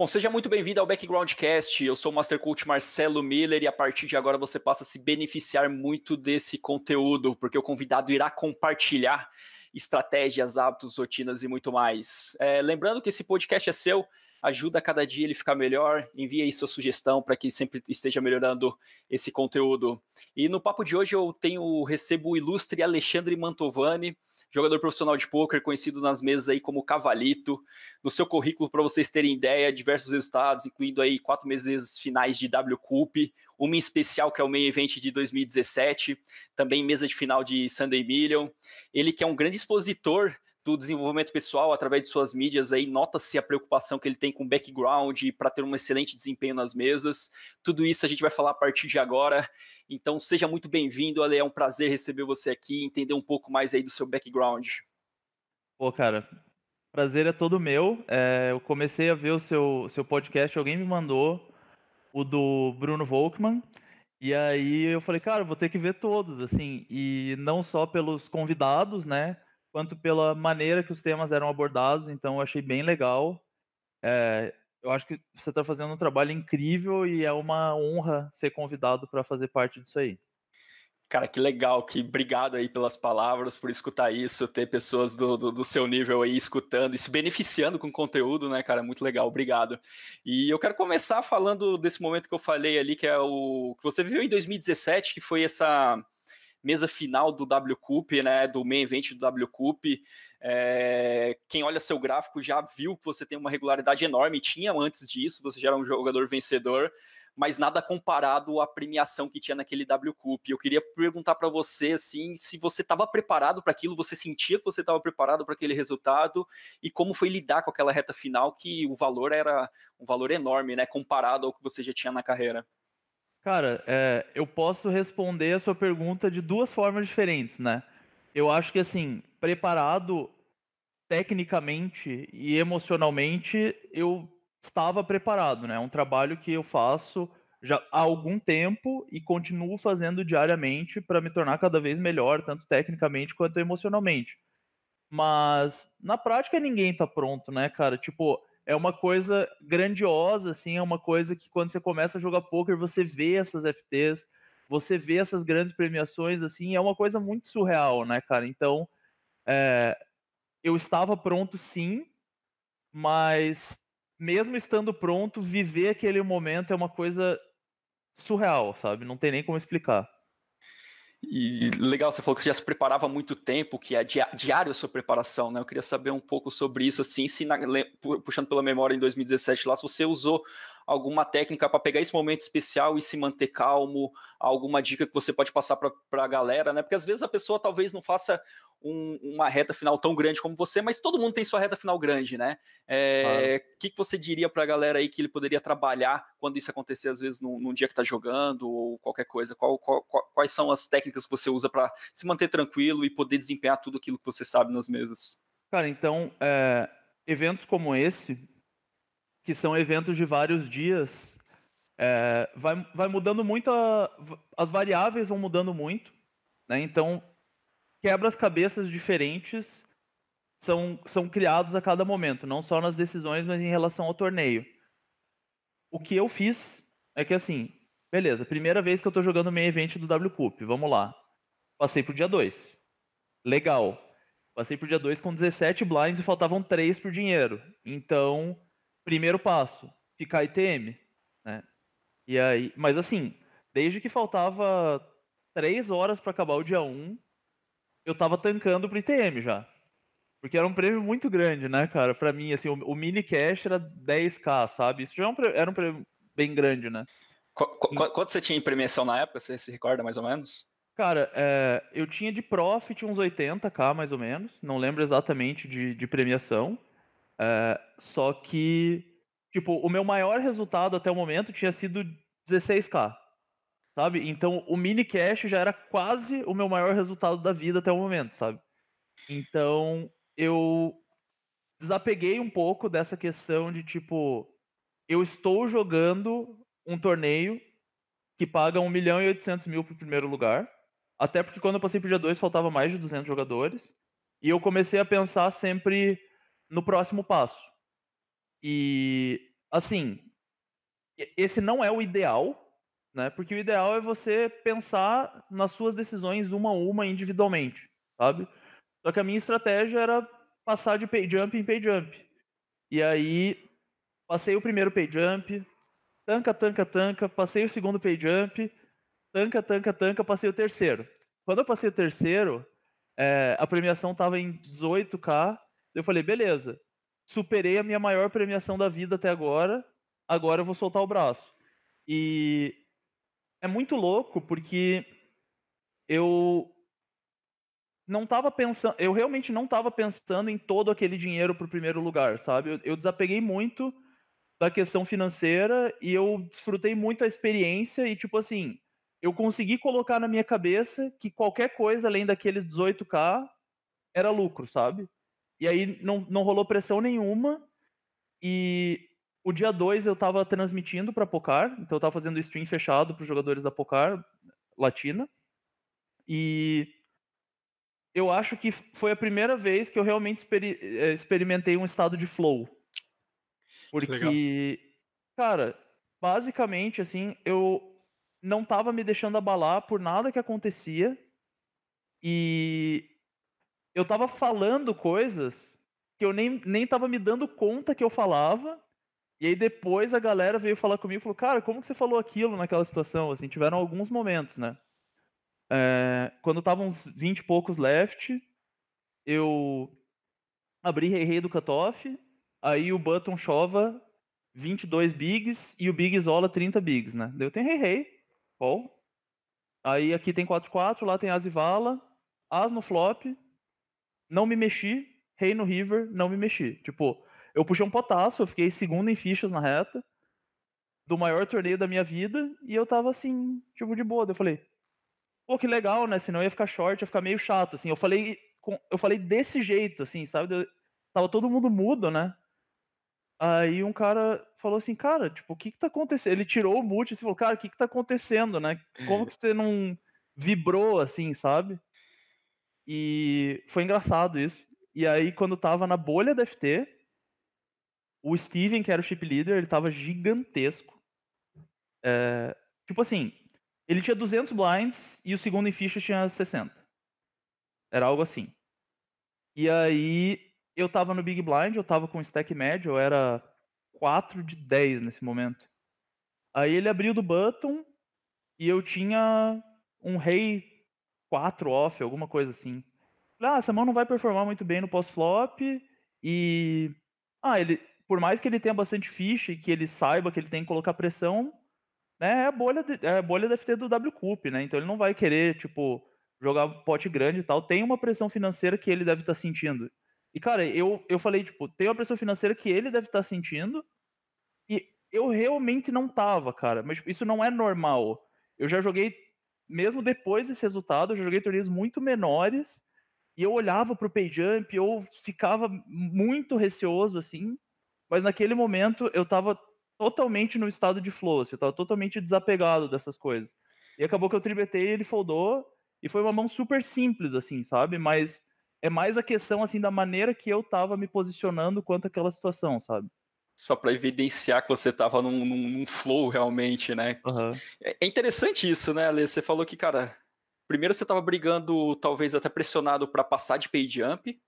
Bom, seja muito bem-vindo ao Backgroundcast. Eu sou o Master Coach Marcelo Miller e a partir de agora você passa a se beneficiar muito desse conteúdo, porque o convidado irá compartilhar estratégias, hábitos, rotinas e muito mais. É, lembrando que esse podcast é seu, ajuda a cada dia ele ficar melhor, envie aí sua sugestão para que sempre esteja melhorando esse conteúdo. E no papo de hoje eu tenho recebo o ilustre Alexandre Mantovani, jogador profissional de pôquer, conhecido nas mesas aí como Cavalito. No seu currículo, para vocês terem ideia, diversos resultados, incluindo aí quatro meses finais de W Cup, uma em especial que é o Main Event de 2017, também mesa de final de Sunday Million. Ele que é um grande expositor do desenvolvimento pessoal através de suas mídias aí, nota-se a preocupação que ele tem com background para ter um excelente desempenho nas mesas. Tudo isso a gente vai falar a partir de agora. Então seja muito bem-vindo, Ale, é um prazer receber você aqui, entender um pouco mais aí do seu background. Pô, cara, prazer é todo meu. É, eu comecei a ver o seu, seu podcast, alguém me mandou o do Bruno Volkmann. E aí eu falei, cara, vou ter que ver todos, assim, e não só pelos convidados, né? Quanto pela maneira que os temas eram abordados, então eu achei bem legal. É, eu acho que você está fazendo um trabalho incrível e é uma honra ser convidado para fazer parte disso aí. Cara, que legal, que obrigado aí pelas palavras, por escutar isso, ter pessoas do, do, do, seu nível aí escutando e se beneficiando com o conteúdo, né, cara? Muito legal, obrigado. E eu quero começar falando desse momento que eu falei ali, que é o que você viveu em 2017, que foi essa mesa final do W Cup, né, do main event do W Cup. É, quem olha seu gráfico já viu que você tem uma regularidade enorme, tinha antes disso, você já era um jogador vencedor, mas nada comparado à premiação que tinha naquele W Cup. Eu queria perguntar para você assim, se você estava preparado para aquilo, você sentia que você estava preparado para aquele resultado e como foi lidar com aquela reta final que o valor era um valor enorme, né, comparado ao que você já tinha na carreira. Cara, é, eu posso responder a sua pergunta de duas formas diferentes, né? Eu acho que, assim, preparado tecnicamente e emocionalmente, eu estava preparado, né? É um trabalho que eu faço já há algum tempo e continuo fazendo diariamente para me tornar cada vez melhor, tanto tecnicamente quanto emocionalmente. Mas na prática ninguém tá pronto, né, cara? Tipo, é uma coisa grandiosa, assim, é uma coisa que quando você começa a jogar poker, você vê essas FTs, você vê essas grandes premiações, assim, é uma coisa muito surreal, né, cara? Então, é, eu estava pronto sim, mas mesmo estando pronto, viver aquele momento é uma coisa surreal, sabe? Não tem nem como explicar. E legal, você falou que você já se preparava há muito tempo, que é diário a sua preparação, né? Eu queria saber um pouco sobre isso, assim, se na, puxando pela memória em 2017 lá, se você usou alguma técnica para pegar esse momento especial e se manter calmo, alguma dica que você pode passar para a galera, né? Porque às vezes a pessoa talvez não faça um, uma reta final tão grande como você, mas todo mundo tem sua reta final grande, né? O é, claro. que, que você diria para a galera aí que ele poderia trabalhar quando isso acontecer, às vezes, num, num dia que está jogando ou qualquer coisa? Qual, qual, quais são as técnicas que você usa para se manter tranquilo e poder desempenhar tudo aquilo que você sabe nas mesas? Cara, então, é, eventos como esse, que são eventos de vários dias, é, vai, vai mudando muito, a, as variáveis vão mudando muito, né? Então, quebras-cabeças diferentes são, são criados a cada momento, não só nas decisões, mas em relação ao torneio. O que eu fiz é que assim, beleza, primeira vez que eu tô jogando meio evento do W Cup, vamos lá. Passei pro dia 2. Legal. Passei pro dia 2 com 17 blinds e faltavam 3 por dinheiro. Então, primeiro passo, ficar ITM, né? E aí, mas assim, desde que faltava 3 horas para acabar o dia 1, eu tava tancando pro ITM já. Porque era um prêmio muito grande, né, cara? Pra mim, assim, o, o mini cash era 10k, sabe? Isso já era é um, era um prêmio bem grande, né? Qu qu quanto você tinha em premiação na época? Você se recorda mais ou menos? Cara, é, eu tinha de profit uns 80k mais ou menos. Não lembro exatamente de, de premiação. É, só que, tipo, o meu maior resultado até o momento tinha sido 16k sabe? Então o mini cash já era quase o meu maior resultado da vida até o momento, sabe? Então eu desapeguei um pouco dessa questão de tipo, eu estou jogando um torneio que paga 1 milhão e 800 mil pro primeiro lugar. Até porque quando eu passei pro dia 2 faltava mais de 200 jogadores. E eu comecei a pensar sempre no próximo passo. E assim, esse não é o ideal, né? Porque o ideal é você pensar nas suas decisões uma a uma individualmente, sabe? Só que a minha estratégia era passar de pay jump em pay jump. E aí passei o primeiro pay jump, tanca, tanca, tanca, passei o segundo pay jump, tanca, tanca, tanca, passei o terceiro. Quando eu passei o terceiro, é, a premiação estava em 18k. Eu falei, beleza, superei a minha maior premiação da vida até agora, agora eu vou soltar o braço. E é muito louco porque eu não estava pensando, eu realmente não estava pensando em todo aquele dinheiro para o primeiro lugar, sabe? Eu, eu, desapeguei muito da questão financeira e eu desfrutei muito a experiência e tipo assim, eu consegui colocar na minha cabeça que qualquer coisa além daqueles 18k era lucro, sabe? E aí não, não rolou pressão nenhuma e o dia 2 eu estava transmitindo para Pocar, então eu estava fazendo stream fechado para os jogadores da Pocar Latina. E eu acho que foi a primeira vez que eu realmente experi eh, experimentei um estado de flow. Porque, cara, basicamente, assim, eu não estava me deixando abalar por nada que acontecia. E eu estava falando coisas que eu nem, nem tava me dando conta que eu falava e aí depois a galera veio falar comigo e falou, cara, como que você falou aquilo naquela situação? Assim, tiveram alguns momentos, né? É, quando estavam uns 20 e poucos left, eu abri Rei Rei do cutoff, aí o button chova 22 bigs e o big isola 30 bigs, né? Daí eu tenho Rei Rei, call. Aí aqui tem 4-4, lá tem As e Vala, As no flop, não me mexi, Rei no river, não me mexi. Tipo, eu puxei um potaço, eu fiquei segundo em fichas na reta do maior torneio da minha vida e eu tava assim, tipo, de boa. Eu falei, pô, que legal, né? Senão ia ficar short, ia ficar meio chato, assim. Eu falei, eu falei desse jeito, assim, sabe? Eu, tava todo mundo mudo, né? Aí um cara falou assim, cara, tipo, o que que tá acontecendo? Ele tirou o mute e falou, cara, o que que tá acontecendo, né? Como que você não vibrou, assim, sabe? E foi engraçado isso. E aí, quando tava na bolha da FT, o Steven, que era o chip leader, ele tava gigantesco. É, tipo assim, ele tinha 200 blinds e o segundo em ficha tinha 60. Era algo assim. E aí, eu tava no Big Blind, eu tava com stack médio, eu era 4 de 10 nesse momento. Aí ele abriu do button e eu tinha um rei 4 off, alguma coisa assim. Ah, essa mão não vai performar muito bem no pós-flop e... Ah, ele, por mais que ele tenha bastante ficha e que ele saiba que ele tem que colocar pressão, né, é a bolha, de, é a bolha deve ter do W Cup, né? Então ele não vai querer, tipo, jogar pote grande e tal. Tem uma pressão financeira que ele deve estar tá sentindo. E, cara, eu, eu falei, tipo, tem uma pressão financeira que ele deve estar tá sentindo e eu realmente não tava, cara. Mas isso não é normal. Eu já joguei, mesmo depois desse resultado, eu joguei torneios muito menores e eu olhava pro pay jump, eu ficava muito receoso, assim, mas naquele momento eu estava totalmente no estado de flow, assim, eu estava totalmente desapegado dessas coisas. E acabou que eu tribetei, ele foldou, e foi uma mão super simples, assim, sabe? Mas é mais a questão, assim, da maneira que eu estava me posicionando quanto àquela situação, sabe? Só para evidenciar que você estava num, num, num, flow realmente, né? Uhum. É interessante isso, né, Ale? Você falou que, cara, primeiro você estava brigando, talvez até pressionado para passar de pay jump,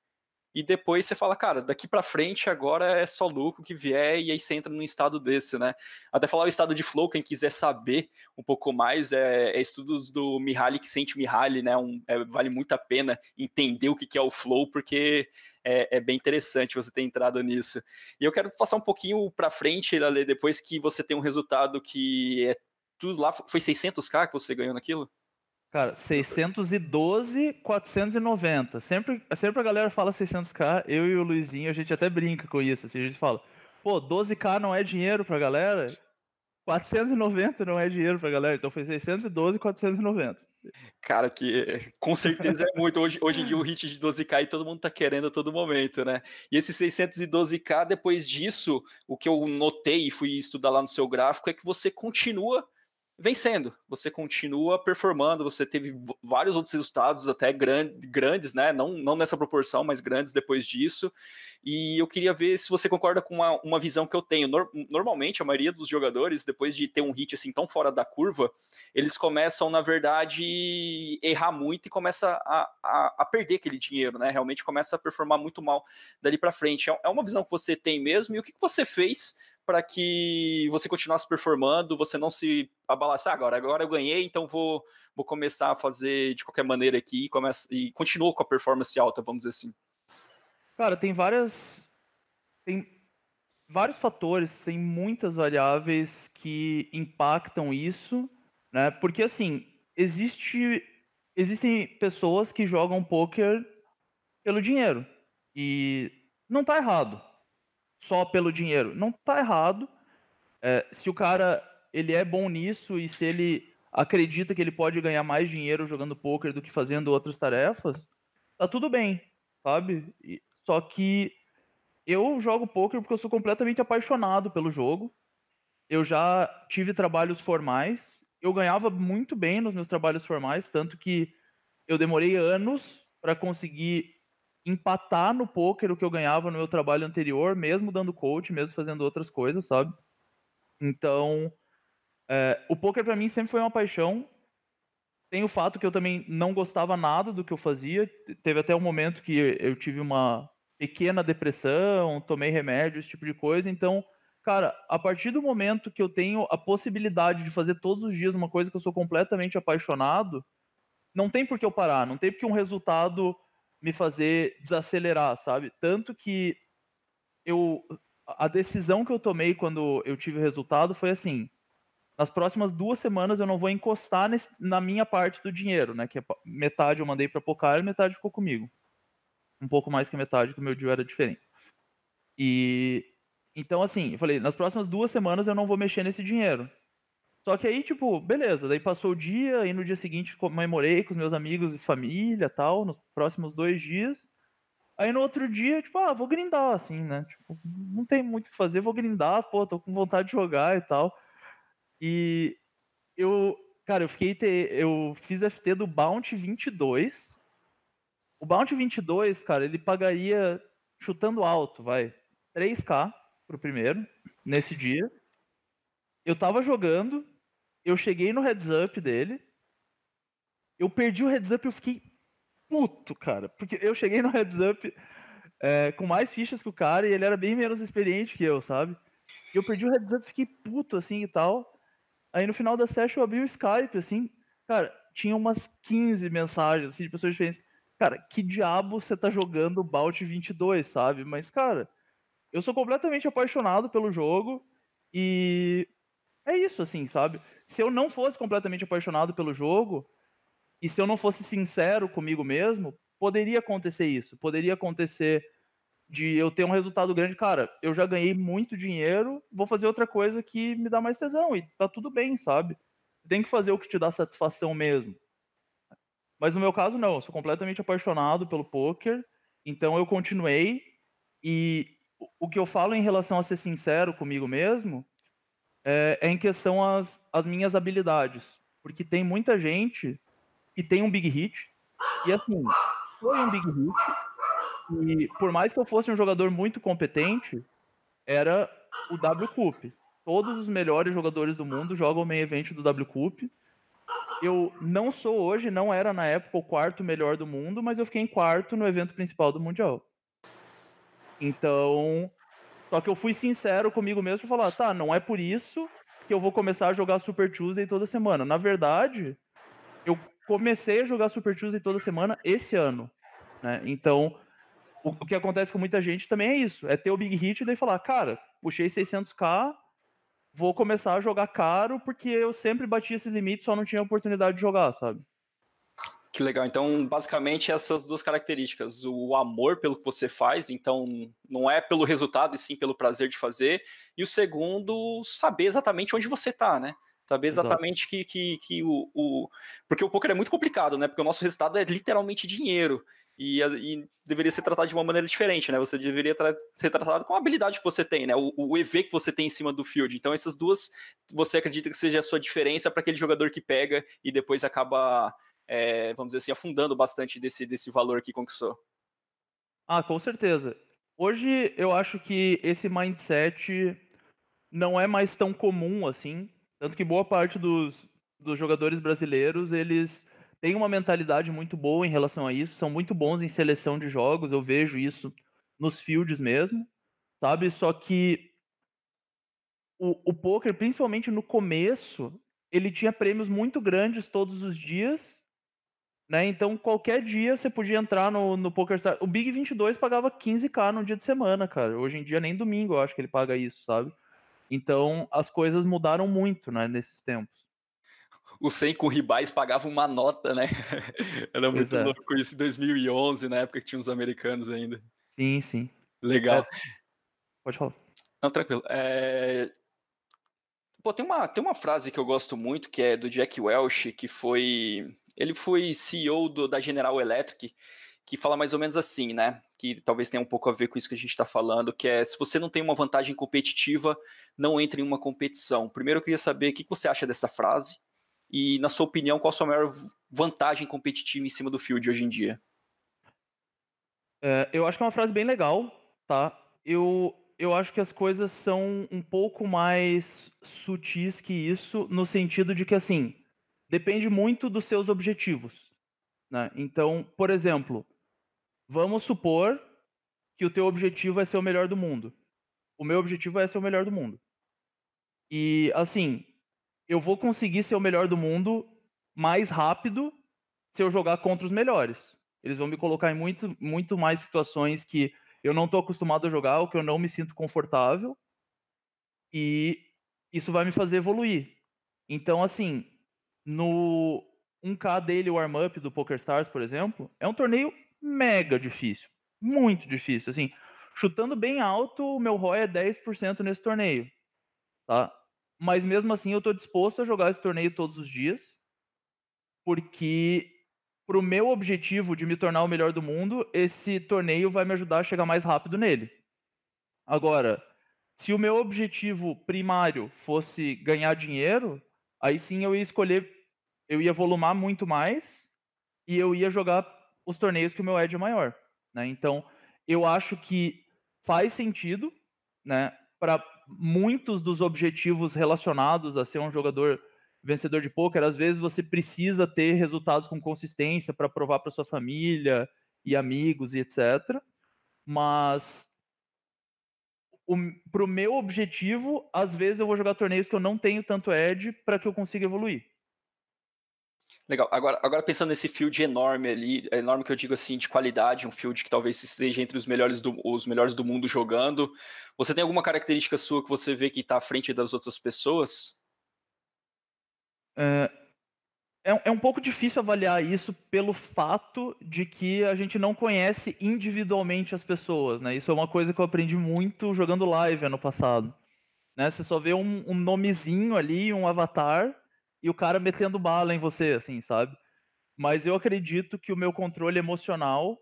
e depois você fala, cara, daqui para frente agora é só lucro que vier, e aí você entra num estado desse, né? Até falar o estado de flow, quem quiser saber um pouco mais, é, é estudos do Mihaly que sente Mihaly, né? Um, é, vale muito a pena entender o que, que é o flow, porque é, é, bem interessante você ter entrado nisso. E eu quero passar um pouquinho para frente, depois que você tem um resultado que é tudo lá, foi 600k que você ganhou naquilo? Cara, 612, 490. Sempre, sempre a galera fala 600k, eu e o Luizinho, a gente até brinca com isso. Assim, a gente fala, pô, 12k não é dinheiro pra galera? 490 não é dinheiro pra galera, então foi 612 e 490. Cara, que com certeza é muito. Hoje, hoje em dia o hit de 12k e todo mundo tá querendo a todo momento, né? E esse 612k, depois disso, o que eu notei e fui estudar lá no seu gráfico é que você continua vencendo, você continua performando, você teve vários outros resultados até grandes, né? Não, não nessa proporção, mas grandes depois disso. E eu queria ver se você concorda com uma, uma visão que eu tenho. normalmente, a maioria dos jogadores, depois de ter um hit assim tão fora da curva, eles começam, na verdade, errar muito e começa a, a, a perder aquele dinheiro, né? Realmente começa a performar muito mal dali para frente. É, é uma visão que você tem mesmo, e o que, que você fez para que você continuasse performando, você não se abalasse, ah, agora, agora eu ganhei, então vou, vou começar a fazer de qualquer maneira aqui e, começa, e continua com a performance alta, vamos dizer assim. Cara, tem várias. Tem vários fatores, tem muitas variáveis que impactam isso, né? Porque assim, existe, existem pessoas que jogam poker pelo dinheiro. E não tá errado só pelo dinheiro. Não está errado. É, se o cara ele é bom nisso e se ele acredita que ele pode ganhar mais dinheiro jogando poker do que fazendo outras tarefas, tá tudo bem, sabe? E, só que eu jogo poker porque eu sou completamente apaixonado pelo jogo. Eu já tive trabalhos formais, eu ganhava muito bem nos meus trabalhos formais, tanto que eu demorei anos para conseguir empatar no poker o que eu ganhava no meu trabalho anterior, mesmo dando coach, mesmo fazendo outras coisas, sabe? Então, é, o poker para mim sempre foi uma paixão. Tem o fato que eu também não gostava nada do que eu fazia. Teve até um momento que eu tive uma pequena depressão, tomei remédio, esse tipo de coisa. Então, cara, a partir do momento que eu tenho a possibilidade de fazer todos os dias uma coisa que eu sou completamente apaixonado, não tem por que eu parar, não tem por que um resultado me fazer desacelerar, sabe? Tanto que eu a decisão que eu tomei quando eu tive o resultado foi assim: nas próximas duas semanas eu não vou encostar nesse, na minha parte do dinheiro, né? Que é metade eu mandei para Pocar metade ficou comigo. Um pouco mais que metade, que o meu dia era diferente. E então assim, eu falei, nas próximas duas semanas eu não vou mexer nesse dinheiro. Só que aí, tipo, beleza, daí passou o dia, e no dia seguinte comemorei com os meus amigos e família tal, nos próximos dois dias. Aí no outro dia, tipo, ah, vou grindar, assim, né? Tipo, não tem muito o que fazer, vou grindar, pô, tô com vontade de jogar e tal. E eu, cara, eu fiquei, eu fiz FT do Bounty 22. O Bounty 22, cara, ele pagaria, chutando alto, vai, 3k pro primeiro, nesse dia. Eu tava jogando, eu cheguei no heads up dele, eu perdi o heads up e eu fiquei puto, cara. Porque eu cheguei no heads up é, com mais fichas que o cara e ele era bem menos experiente que eu, sabe? E eu perdi o heads up, fiquei puto assim e tal. Aí no final da session eu abri o Skype, assim, cara, tinha umas 15 mensagens assim, de pessoas diferentes. Cara, que diabo você tá jogando Bout 22, sabe? Mas, cara, eu sou completamente apaixonado pelo jogo e é isso, assim, sabe? Se eu não fosse completamente apaixonado pelo jogo, e se eu não fosse sincero comigo mesmo, poderia acontecer isso. Poderia acontecer de eu ter um resultado grande. Cara, eu já ganhei muito dinheiro, vou fazer outra coisa que me dá mais tesão, e tá tudo bem, sabe? Tem que fazer o que te dá satisfação mesmo. Mas no meu caso, não. Eu sou completamente apaixonado pelo poker, então eu continuei. E o que eu falo em relação a ser sincero comigo mesmo é, é em questão as, as minhas habilidades. Porque tem muita gente que tem um big hit, e assim, foi um big hit, e por mais que eu fosse um jogador muito competente, era o W Cup. Todos os melhores jogadores do mundo jogam o main event do W Cup. Eu não sou hoje, não era na época o quarto melhor do mundo, mas eu fiquei em quarto no evento principal do Mundial. Então, só que eu fui sincero comigo mesmo e falar, tá, não é por isso que eu vou começar a jogar Super Tuesday toda semana. Na verdade, eu comecei a jogar Super Tuesday toda semana esse ano, né? Então, o, que acontece com muita gente também é isso, é ter o big hit e daí falar, cara, puxei 600k, vou começar a jogar caro porque eu sempre bati esse limite, só não tinha oportunidade de jogar, sabe? Que legal. Então, basicamente, essas duas características. O amor pelo que você faz, então, não é pelo resultado, e sim pelo prazer de fazer. E o segundo, saber exatamente onde você está, né? Saber exatamente que, que, que o, o. Porque o poker é muito complicado, né? Porque o nosso resultado é literalmente dinheiro. e, e, deveria ser tratado de uma maneira diferente, né? Você deveria tra ser tratado com a habilidade que você tem, né? O, o, EV que você tem em cima do field. Então, essas duas, você acredita que seja a sua diferença para aquele jogador que pega e depois acaba, é, vamos dizer assim, afundando bastante desse, desse valor que conquistou? Ah, com certeza. Hoje eu acho que esse mindset não é mais tão comum assim, tanto que boa parte dos, dos jogadores brasileiros, eles têm uma mentalidade muito boa em relação a isso, são muito bons em seleção de jogos, eu vejo isso nos fields mesmo, sabe? Só que o, o poker, principalmente no começo, ele tinha prêmios muito grandes todos os dias, né? Então qualquer dia você podia entrar no, no PokerStars. O Big 22 pagava 15k no dia de semana, cara. Hoje em dia nem domingo eu acho que ele paga isso, sabe? Então as coisas mudaram muito, né, nesses tempos o 100 com ribais pagava uma nota, né? Era pois muito é. louco isso em 2011, na época que tinha os americanos ainda. Sim, sim. Legal. É... Pode falar. Não, tranquilo. É... Pô, tem uma, tem uma frase que eu gosto muito, que é do Jack Welch, que foi... Ele foi CEO do, da General Electric, que fala mais ou menos assim, né? Que talvez tenha um pouco a ver com isso que a gente está falando, que é se você não tem uma vantagem competitiva, não entre em uma competição. Primeiro eu queria saber o que você acha dessa frase, e, na sua opinião, qual a sua maior vantagem competitiva em cima do field hoje em dia? É, eu acho que é uma frase bem legal, tá? Eu, eu acho que as coisas são um pouco mais sutis que isso, no sentido de que, assim, depende muito dos seus objetivos. Né? Então, por exemplo, vamos supor que o teu objetivo é ser o melhor do mundo. O meu objetivo é ser o melhor do mundo. E, assim, eu vou conseguir ser o melhor do mundo mais rápido se eu jogar contra os melhores. Eles vão me colocar em muito, muito mais situações que eu não estou acostumado a jogar, ou que eu não me sinto confortável, e isso vai me fazer evoluir. Então, assim, no 1K dele, o warm-up do PokerStars, por exemplo, é um torneio mega difícil. Muito difícil. Assim, chutando bem alto, o meu ROI é 10% nesse torneio. Tá? mas mesmo assim eu estou disposto a jogar esse torneio todos os dias, porque para o meu objetivo de me tornar o melhor do mundo, esse torneio vai me ajudar a chegar mais rápido nele. Agora, se o meu objetivo primário fosse ganhar dinheiro, aí sim eu ia escolher, eu ia volumar muito mais e eu ia jogar os torneios que o meu edge é maior. Né? Então, eu acho que faz sentido, né, para muitos dos objetivos relacionados a ser um jogador vencedor de poker, às vezes você precisa ter resultados com consistência para provar para sua família e amigos e etc. Mas para o meu objetivo, às vezes eu vou jogar torneios que eu não tenho tanto edge para que eu consiga evoluir. Legal. Agora, agora pensando nesse field enorme ali, enorme que eu digo assim, de qualidade, um field que talvez esteja entre os melhores do, os melhores do mundo jogando. Você tem alguma característica sua que você vê que está à frente das outras pessoas? É, é, é, um pouco difícil avaliar isso pelo fato de que a gente não conhece individualmente as pessoas, né? Isso é uma coisa que eu aprendi muito jogando live ano passado. Né? Você só vê um, um nomezinho ali, um avatar, e o cara metendo bala em você, assim, sabe? Mas eu acredito que o meu controle emocional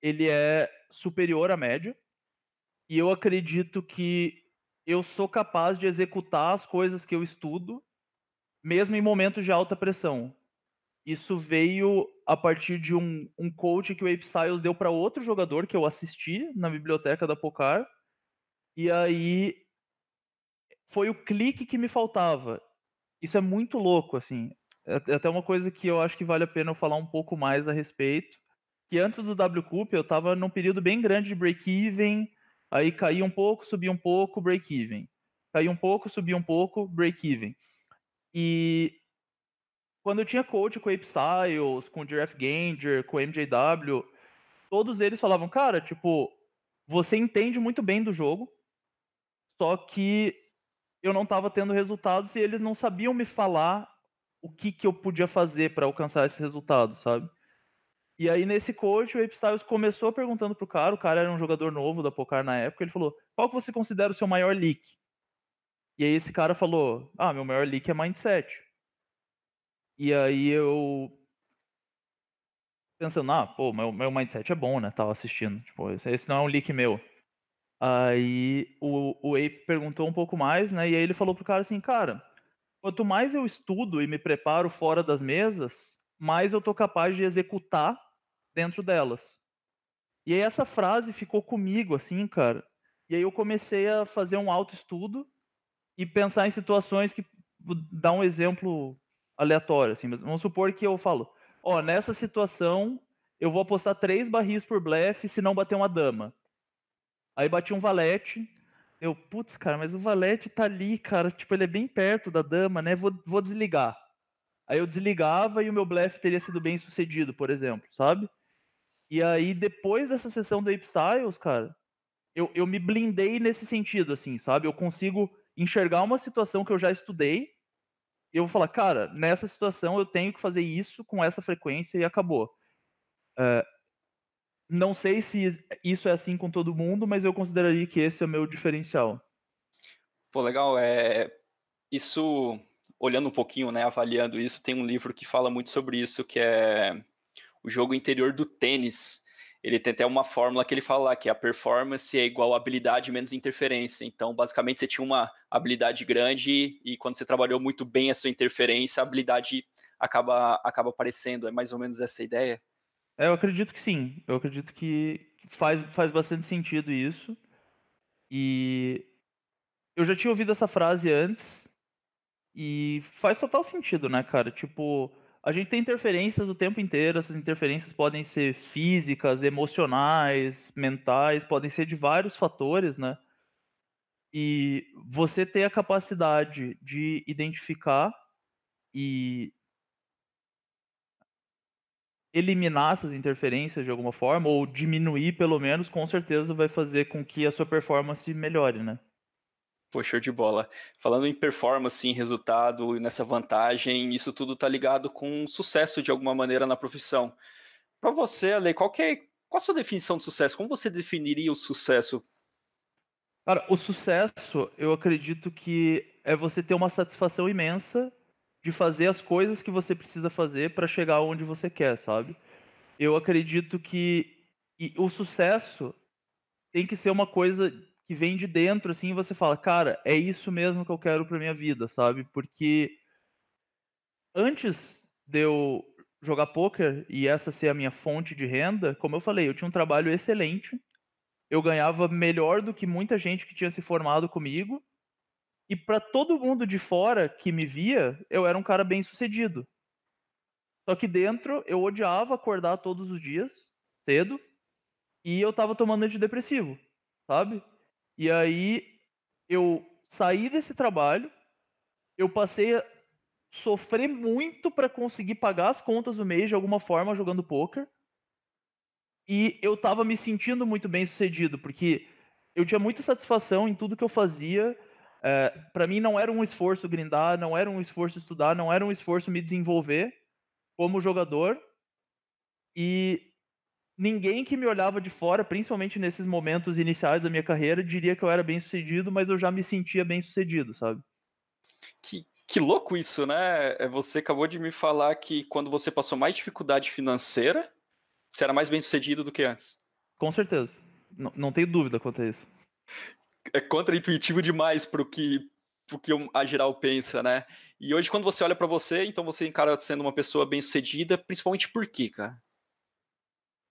ele é superior à média. E eu acredito que eu sou capaz de executar as coisas que eu estudo, mesmo em momentos de alta pressão. Isso veio a partir de um, um coach que o Ape Styles deu para outro jogador que eu assisti na biblioteca da Pocar. E aí foi o clique que me faltava isso é muito louco, assim. É, é até uma coisa que eu acho que vale a pena eu falar um pouco mais a respeito. Que antes do WCUP eu estava num período bem grande de break-even, aí caía um pouco, subia um pouco, break-even. Caía um pouco, subia um pouco, break-even. E quando eu tinha coach com o Ape Styles, com o Jeff Ganger, com o MJW, todos eles falavam, cara, tipo, você entende muito bem do jogo, só que eu não estava tendo resultados e eles não sabiam me falar o que, que eu podia fazer para alcançar esse resultado, sabe? E aí, nesse coach, o Ape Styles começou perguntando pro cara, o cara era um jogador novo da Pocar na época, ele falou, qual que você considera o seu maior leak? E aí esse cara falou, ah, meu maior leak é mindset. E aí eu pensando, ah, pô, meu, meu mindset é bom, né? Tava assistindo. Tipo, esse não é um leak meu. Aí o, o Ape perguntou um pouco mais, né? E aí ele falou pro cara assim, cara, quanto mais eu estudo e me preparo fora das mesas, mais eu tô capaz de executar dentro delas. E aí essa frase ficou comigo, assim, cara. E aí eu comecei a fazer um autoestudo e pensar em situações que dar um exemplo aleatório, assim, mas vamos supor que eu falo, ó, nessa situação eu vou apostar três barris por blefe se não bater uma dama. Aí bati um valete, eu, putz, cara, mas o valete tá ali, cara, tipo, ele é bem perto da dama, né? Vou, vou desligar. Aí eu desligava e o meu blefe teria sido bem sucedido, por exemplo, sabe? E aí, depois dessa sessão do Ape Styles, cara, eu, eu me blindei nesse sentido, assim, sabe? Eu consigo enxergar uma situação que eu já estudei e eu vou falar, cara, nessa situação eu tenho que fazer isso com essa frequência e acabou. É, não sei se isso é assim com todo mundo, mas eu consideraria que esse é o meu diferencial. Pô, legal. É, isso, olhando um pouquinho, né, avaliando isso, tem um livro que fala muito sobre isso, que é o jogo interior do tênis ele tem até uma fórmula que ele fala que a performance é igual a habilidade menos interferência. Então, basicamente, você tinha uma habilidade grande e quando você trabalhou muito bem a sua interferência, a habilidade acaba, acaba aparecendo. É mais ou menos essa ideia? É, eu acredito que sim. Eu acredito que faz, faz bastante sentido isso. E eu já tinha ouvido essa frase antes e faz total sentido, né, cara? Tipo, a gente tem interferências o tempo inteiro, essas interferências podem ser físicas, emocionais, mentais, podem ser de vários fatores, né? E você ter a capacidade de identificar e eliminar essas interferências de alguma forma, ou diminuir pelo menos, com certeza vai fazer com que a sua performance melhore, né? Pô, show de bola. Falando em performance, em resultado, nessa vantagem, isso tudo tá ligado com sucesso de alguma maneira na profissão. Para você, Ale, qual, é, qual a sua definição de sucesso? Como você definiria o sucesso? Cara, o sucesso, eu acredito que é você ter uma satisfação imensa de fazer as coisas que você precisa fazer para chegar onde você quer, sabe? Eu acredito que o sucesso tem que ser uma coisa que vem de dentro, assim, e você fala, cara, é isso mesmo que eu quero pra minha vida, sabe? Porque antes de eu jogar poker e essa ser a minha fonte de renda, como eu falei, eu tinha um trabalho excelente, eu ganhava melhor do que muita gente que tinha se formado comigo, e para todo mundo de fora que me via, eu era um cara bem sucedido. Só que dentro eu odiava acordar todos os dias, cedo, e eu tava tomando antidepressivo, sabe? E aí eu saí desse trabalho, eu passei a sofrer muito para conseguir pagar as contas do mês de alguma forma jogando poker. E eu tava me sentindo muito bem sucedido, porque eu tinha muita satisfação em tudo que eu fazia. É, para mim não era um esforço grindar, não era um esforço estudar, não era um esforço me desenvolver como jogador. E ninguém que me olhava de fora, principalmente nesses momentos iniciais da minha carreira, diria que eu era bem sucedido, mas eu já me sentia bem sucedido, sabe? Que, que louco isso, né? É, você acabou de me falar que quando você passou mais dificuldade financeira, você era mais bem sucedido do que antes. Com certeza. Não, não tenho dúvida quanto a isso. É contraintuitivo demais para o que, pro que a geral pensa, né? E hoje, quando você olha para você, então você encara sendo uma pessoa bem sucedida, principalmente por quê, cara?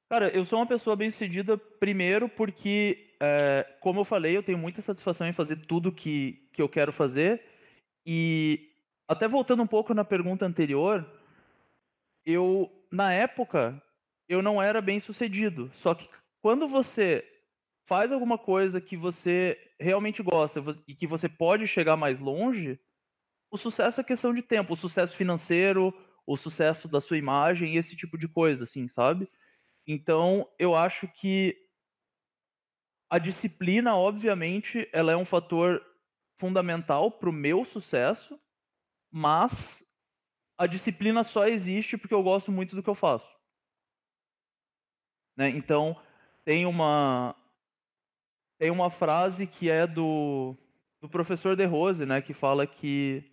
Cara, eu sou uma pessoa bem sucedida, primeiro porque, é, como eu falei, eu tenho muita satisfação em fazer tudo que, que eu quero fazer. E até voltando um pouco na pergunta anterior, eu, na época, eu não era bem sucedido. Só que quando você faz alguma coisa que você realmente gosta e que você pode chegar mais longe, o sucesso é questão de tempo. O sucesso financeiro, o sucesso da sua imagem esse tipo de coisa, assim, sabe? Então, eu acho que a disciplina, obviamente, ela é um fator fundamental para o meu sucesso, mas a disciplina só existe porque eu gosto muito do que eu faço. Né? Então, tem uma tem uma frase que é do, do professor De Rose, né, que fala que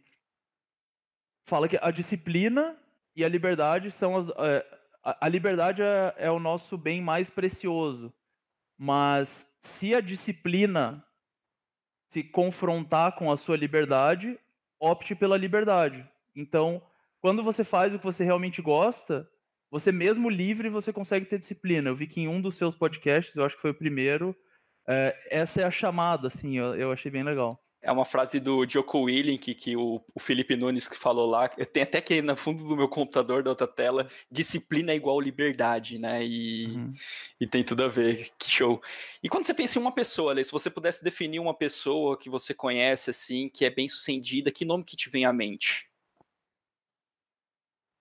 fala que a disciplina e a liberdade são as, é, a, a liberdade é, é o nosso bem mais precioso, mas se a disciplina se confrontar com a sua liberdade, opte pela liberdade. Então, quando você faz o que você realmente gosta, você mesmo livre, você consegue ter disciplina. Eu vi que em um dos seus podcasts, eu acho que foi o primeiro, é, essa é a chamada, assim, eu, eu achei bem legal. É uma frase do Joko Willing que, que o, o, Felipe Nunes que falou lá. Eu tenho até que no fundo do meu computador, da outra tela, disciplina é igual liberdade, né? E, uhum. e tem tudo a ver. Que show. E quando você pensa em uma pessoa, se você pudesse definir uma pessoa que você conhece, assim, que é bem sucedida, que nome que te vem à mente?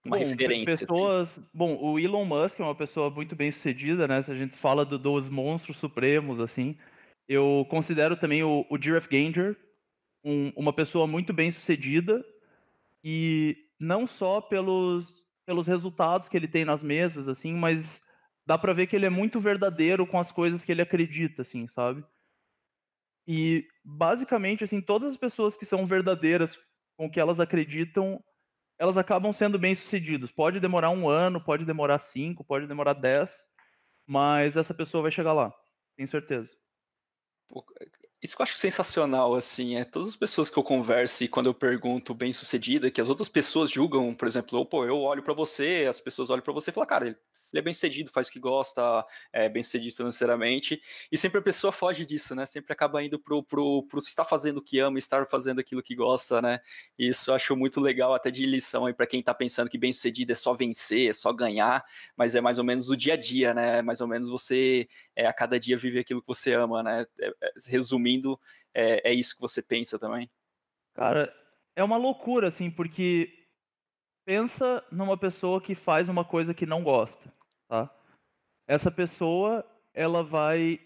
Uma bom, referência. Assim. Pessoas, assim. Bom, o Elon Musk é uma pessoa muito bem sucedida, né? Se a gente fala do, dos monstros supremos, assim. Eu considero também o, o Giraffe Ganger um, uma pessoa muito bem sucedida e não só pelos, pelos resultados que ele tem nas mesas, assim, mas dá para ver que ele é muito verdadeiro com as coisas que ele acredita, assim, sabe? E basicamente, assim, todas as pessoas que são verdadeiras com o que elas acreditam, elas acabam sendo bem sucedidas. Pode demorar um ano, pode demorar cinco, pode demorar dez, mas essa pessoa vai chegar lá, tenho certeza. Isso que eu acho sensacional, assim, é todas as pessoas que eu converso e quando eu pergunto bem sucedida, que as outras pessoas julgam, por exemplo, pô, eu olho para você, as pessoas olham para você e falam, cara, ele ele é bem sucedido, faz o que gosta, é bem sucedido financeiramente, e sempre a pessoa foge disso, né? Sempre acaba indo pro, pro, pro estar fazendo o que ama, estar fazendo aquilo que gosta, né? E isso eu acho muito legal, até de lição aí para quem tá pensando que bem sucedido é só vencer, é só ganhar, mas é mais ou menos o dia a dia, né? É mais ou menos você é, a cada dia viver aquilo que você ama, né? É, é, resumindo, é, é isso que você pensa também. Cara, é uma loucura, assim, porque pensa numa pessoa que faz uma coisa que não gosta tá? Essa pessoa, ela vai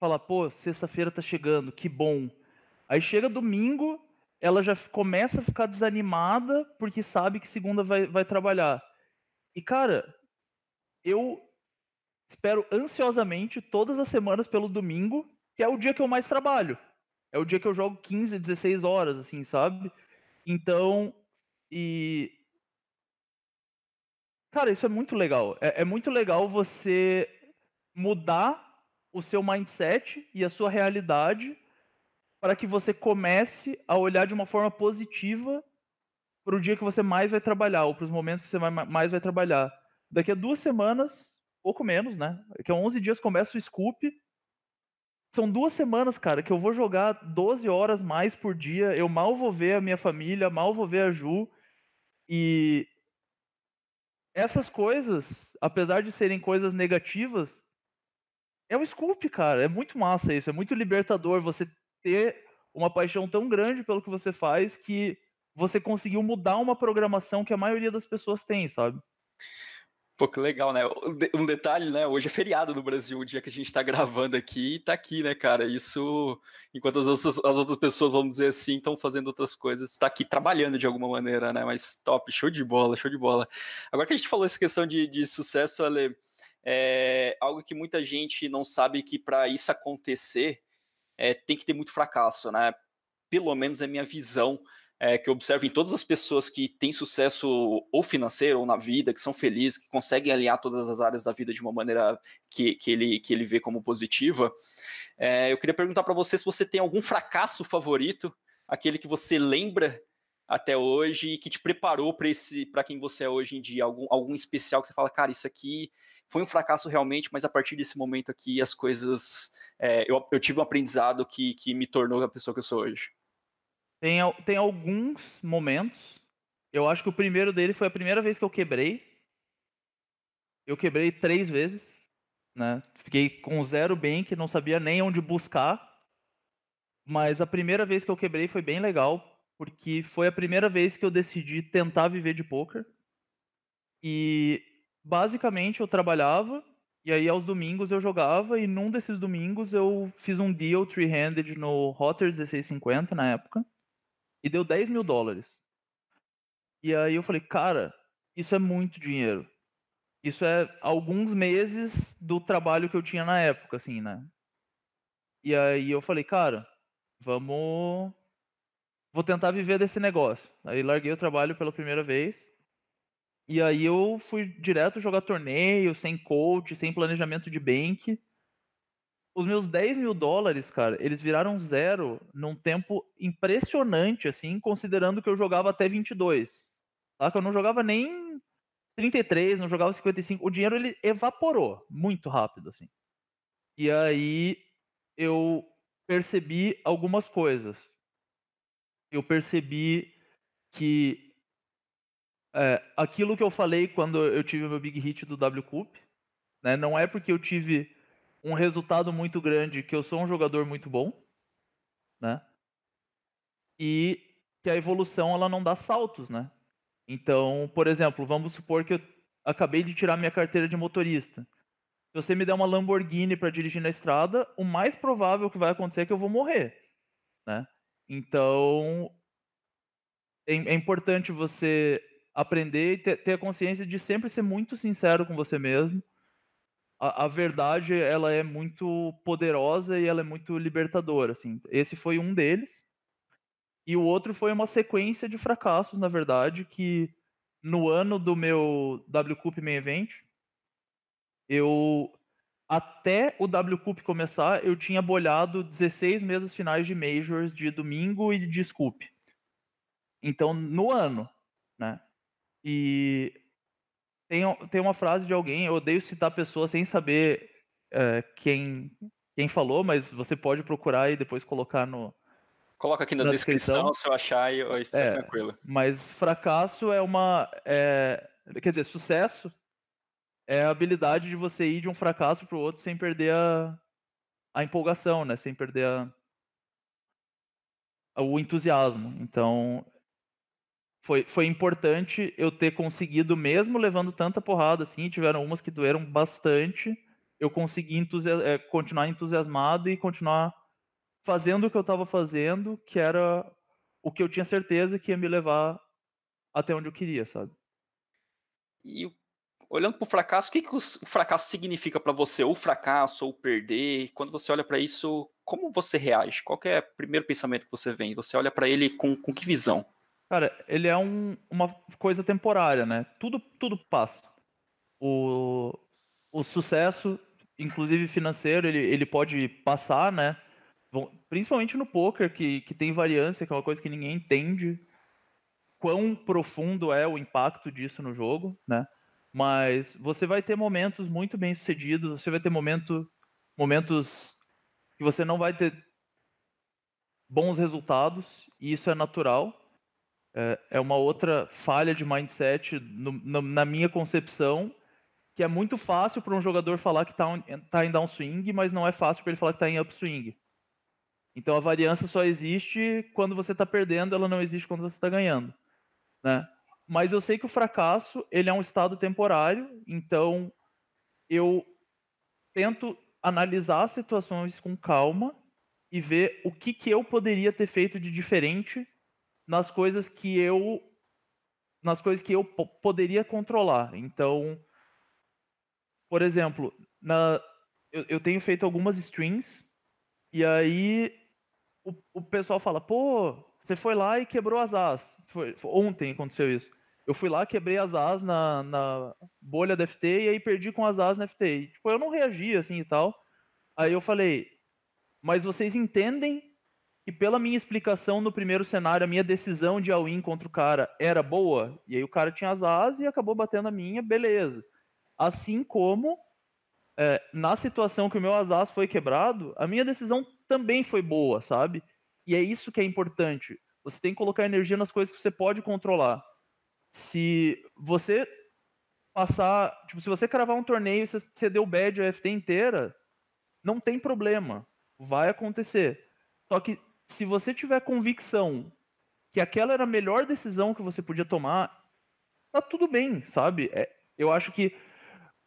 falar, pô, sexta-feira tá chegando, que bom. Aí chega domingo, ela já começa a ficar desanimada porque sabe que segunda vai, vai trabalhar. E, cara, eu espero ansiosamente todas as semanas pelo domingo, que é o dia que eu mais trabalho. É o dia que eu jogo 15, 16 horas, assim, sabe? Então, e Cara, isso é muito legal. É, é muito legal você mudar o seu mindset e a sua realidade para que você comece a olhar de uma forma positiva para o dia que você mais vai trabalhar, ou para os momentos que você mais vai trabalhar. Daqui a duas semanas, pouco menos, né? Daqui a 11 dias começa o Scoop. São duas semanas, cara, que eu vou jogar 12 horas mais por dia. Eu mal vou ver a minha família, mal vou ver a Ju. E essas coisas, apesar de serem coisas negativas, é um scoop, cara. É muito massa isso. É muito libertador você ter uma paixão tão grande pelo que você faz que você conseguiu mudar uma programação que a maioria das pessoas tem, sabe? Pô, que legal, né? Um detalhe, né? Hoje é feriado no Brasil, o dia que a gente tá gravando aqui, e tá aqui, né, cara? Isso, enquanto as outras, as outras pessoas, vamos dizer assim, estão fazendo outras coisas, está aqui trabalhando de alguma maneira, né? Mas top, show de bola, show de bola. Agora que a gente falou essa questão de, de sucesso, Ale, é algo que muita gente não sabe que para isso acontecer é, tem que ter muito fracasso, né? Pelo menos é minha visão é, que eu observo em todas as pessoas que têm sucesso ou financeiro ou na vida, que são felizes, que conseguem alinhar todas as áreas da vida de uma maneira que, que, ele, que ele vê como positiva. É, eu queria perguntar para você se você tem algum fracasso favorito, aquele que você lembra até hoje e que te preparou para esse para quem você é hoje em dia, algum, algum especial que você fala, cara, isso aqui foi um fracasso realmente, mas a partir desse momento aqui as coisas é, eu, eu tive um aprendizado que, que me tornou a pessoa que eu sou hoje. Tem, tem alguns momentos. Eu acho que o primeiro dele foi a primeira vez que eu quebrei. Eu quebrei três vezes. Né? Fiquei com zero bank, não sabia nem onde buscar. Mas a primeira vez que eu quebrei foi bem legal, porque foi a primeira vez que eu decidi tentar viver de poker. E basicamente eu trabalhava e aí aos domingos eu jogava e num desses domingos eu fiz um deal three-handed no Rotters 1650 na época e deu 10 mil dólares. E aí eu falei, cara, isso é muito dinheiro. Isso é alguns meses do trabalho que eu tinha na época, assim, né? E aí eu falei, cara, vamos. Vou tentar viver desse negócio. Aí larguei o trabalho pela primeira vez. E aí eu fui direto jogar torneio, sem coach, sem planejamento de bank. Os meus 10 mil dólares, cara, eles viraram zero num tempo impressionante, assim, considerando que eu jogava até 22. Tá? Que eu não jogava nem 33, não jogava 55. O dinheiro ele evaporou muito rápido, assim. E aí eu percebi algumas coisas. Eu percebi que é, aquilo que eu falei quando eu tive meu big hit do W Cup, né, não é porque eu tive um resultado muito grande que eu sou um jogador muito bom, né? E que a evolução ela não dá saltos, né? Então, por exemplo, vamos supor que eu acabei de tirar minha carteira de motorista. Se você me der uma Lamborghini para dirigir na estrada, o mais provável que vai acontecer é que eu vou morrer, né? Então, é, é importante você aprender e ter, ter, a consciência de sempre ser muito sincero com você mesmo. A, verdade, ela é muito poderosa e ela é muito libertadora, assim. Esse foi um deles. E o outro foi uma sequência de fracassos, na verdade, que no ano do meu W Cup Main Event, eu até o W Cup começar, eu tinha bolhado 16 mesas finais de Majors de domingo e de Scoop. Então, no ano, né? E tem, tem uma frase de alguém, eu odeio citar pessoas sem saber é, quem, quem falou, mas você pode procurar e depois colocar no. Coloca aqui na, na descrição, descrição, se eu achar e, e fica é, tranquilo. Mas fracasso é uma. É, quer dizer, sucesso é a habilidade de você ir de um fracasso para o outro sem perder a, a empolgação, né? Sem perder a, o entusiasmo. Então, foi, foi importante eu ter conseguido, mesmo levando tanta porrada assim, tiveram umas que doeram bastante, eu consegui é, continuar entusiasmado e continuar fazendo o que eu estava fazendo, que era o que eu tinha certeza que ia me levar até onde eu queria, sabe? E olhando para o fracasso, o que, que o fracasso significa para você? Ou fracasso, ou perder? Quando você olha para isso, como você reage? Qual é o primeiro pensamento que você vem? Você olha para ele com, com que visão? Cara, ele é um, uma coisa temporária, né? Tudo, tudo passa. O, o sucesso, inclusive financeiro, ele, ele pode passar, né? Principalmente no poker, que, que tem variância, que é uma coisa que ninguém entende quão profundo é o impacto disso no jogo, né? Mas você vai ter momentos muito bem sucedidos, você vai ter momento, momentos que você não vai ter bons resultados, e isso é natural é, é uma outra falha de mindset no, na, minha concepção, que é muito fácil para um jogador falar que está tá em downswing, mas não é fácil para ele falar que está em upswing. Então a variância só existe quando você está perdendo, ela não existe quando você está ganhando. Né? Mas eu sei que o fracasso ele é um estado temporário, então eu tento analisar as situações com calma e ver o que, que eu poderia ter feito de diferente nas coisas que eu nas coisas que eu poderia controlar. Então, por exemplo, na, eu, eu, tenho feito algumas strings e aí o, o pessoal fala, pô, você foi lá e quebrou as as. Foi, ontem aconteceu isso. Eu fui lá, quebrei as as na, na bolha da FT e aí perdi com as as na FT. E, tipo, eu não reagi assim e tal. Aí eu falei, mas vocês entendem e pela minha explicação no primeiro cenário, a minha decisão de all-in contra o cara era boa, e aí o cara tinha as asas e acabou batendo a minha, beleza. Assim como é, na situação que o meu asas foi quebrado, a minha decisão também foi boa, sabe? E é isso que é importante. Você tem que colocar energia nas coisas que você pode controlar. Se você passar, tipo, se você cravar um torneio e você deu bad a FT inteira, não tem problema, vai acontecer. Só que se você tiver convicção que aquela era a melhor decisão que você podia tomar, tá tudo bem, sabe? É, eu acho que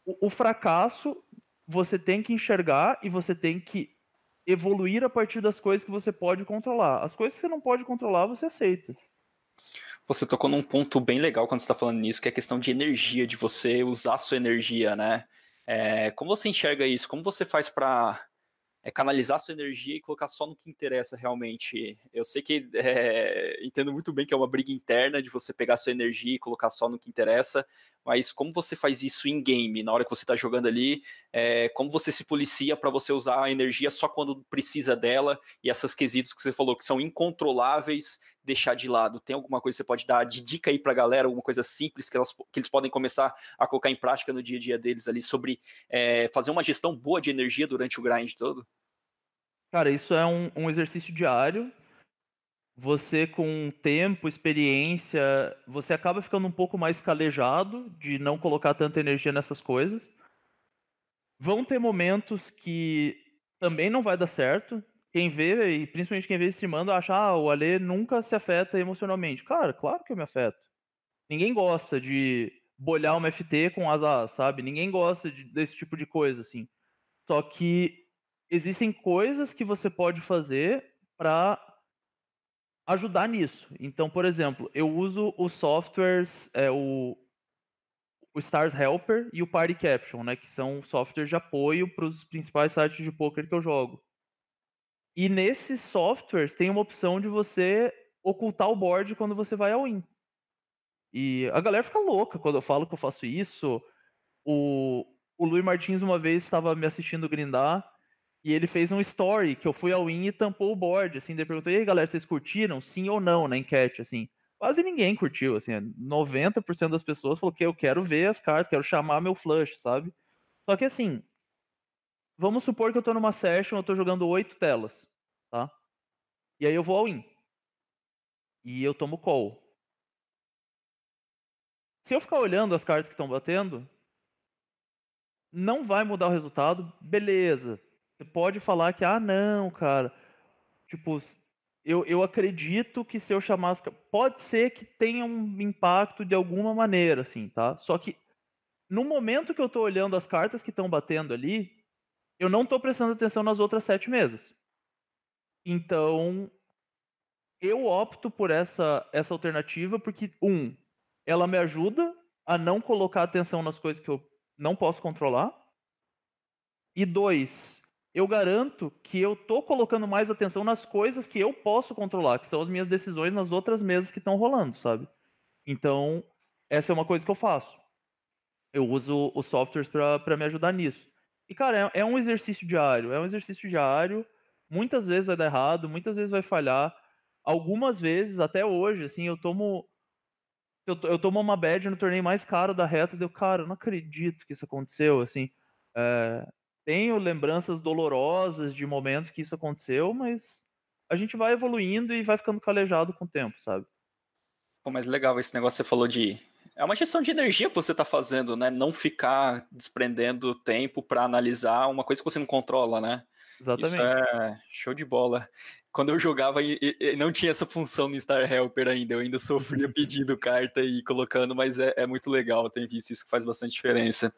o, o fracasso você tem que enxergar e você tem que evoluir a partir das coisas que você pode controlar. As coisas que você não pode controlar, você aceita. Você tocou num ponto bem legal quando você está falando nisso, que é a questão de energia, de você usar sua energia, né? É, como você enxerga isso? Como você faz para é canalizar sua energia e colocar só no que interessa realmente. Eu sei que é, entendo muito bem que é uma briga interna de você pegar sua energia e colocar só no que interessa, mas como você faz isso em game, na hora que você está jogando ali, é, como você se policia para você usar a energia só quando precisa dela, e essas quesitos que você falou que são incontroláveis, deixar de lado. Tem alguma coisa que você pode dar de dica aí para a galera, alguma coisa simples que, elas, que eles podem começar a colocar em prática no dia a dia deles ali sobre é, fazer uma gestão boa de energia durante o grind todo? Cara, isso é um, um exercício diário. Você, com tempo, experiência, você acaba ficando um pouco mais calejado de não colocar tanta energia nessas coisas. Vão ter momentos que também não vai dar certo. Quem vê, e principalmente quem vê streamando, acha, ah, o Ale nunca se afeta emocionalmente. Cara, claro que eu me afeto. Ninguém gosta de bolhar uma FT com azar, sabe? Ninguém gosta de, desse tipo de coisa, assim. Só que existem coisas que você pode fazer para ajudar nisso. Então, por exemplo, eu uso os softwares, é, o, o Stars Helper e o Party Caption, né, que são softwares de apoio para os principais sites de poker que eu jogo. E nesses softwares tem uma opção de você ocultar o board quando você vai ao win. E a galera fica louca quando eu falo que eu faço isso. O, o Luiz Martins uma vez estava me assistindo grindar e ele fez um story que eu fui ao win e tampou o board, assim, daí perguntou, e aí galera, vocês curtiram? Sim ou não na enquete, assim. Quase ninguém curtiu, assim, 90% das pessoas falou que eu quero ver as cartas, quero chamar meu flush, sabe? Só que assim, vamos supor que eu tô numa session, eu tô jogando oito telas, tá? E aí eu vou ao win. E eu tomo call. Se eu ficar olhando as cartas que estão batendo, não vai mudar o resultado, beleza. Você pode falar que, ah, não, cara. Tipo, eu, eu acredito que se eu chamasse. Pode ser que tenha um impacto de alguma maneira, assim, tá? Só que no momento que eu tô olhando as cartas que estão batendo ali, eu não tô prestando atenção nas outras sete mesas. Então, eu opto por essa, essa alternativa porque, um, ela me ajuda a não colocar atenção nas coisas que eu não posso controlar. E dois, eu garanto que eu tô colocando mais atenção nas coisas que eu posso controlar, que são as minhas decisões nas outras mesas que estão rolando, sabe? Então, essa é uma coisa que eu faço. Eu uso os softwares para me ajudar nisso. E, cara, é, é, um exercício diário. É um exercício diário. Muitas vezes vai dar errado, muitas vezes vai falhar. Algumas vezes, até hoje, assim, eu tomo. Eu, eu tomo uma bad no torneio mais caro da reta, deu, cara, eu não acredito que isso aconteceu, assim. É, tenho lembranças dolorosas de momentos que isso aconteceu, mas a gente vai evoluindo e vai ficando calejado com o tempo, sabe? Pô, mas legal esse negócio que você falou de. É uma gestão de energia que você está fazendo, né? Não ficar desprendendo tempo para analisar uma coisa que você não controla, né? Exatamente. Isso é show de bola quando eu jogava não tinha essa função no Star Helper ainda, eu ainda sofria pedindo carta e colocando, mas é, é, muito legal, tem visto isso que faz bastante diferença.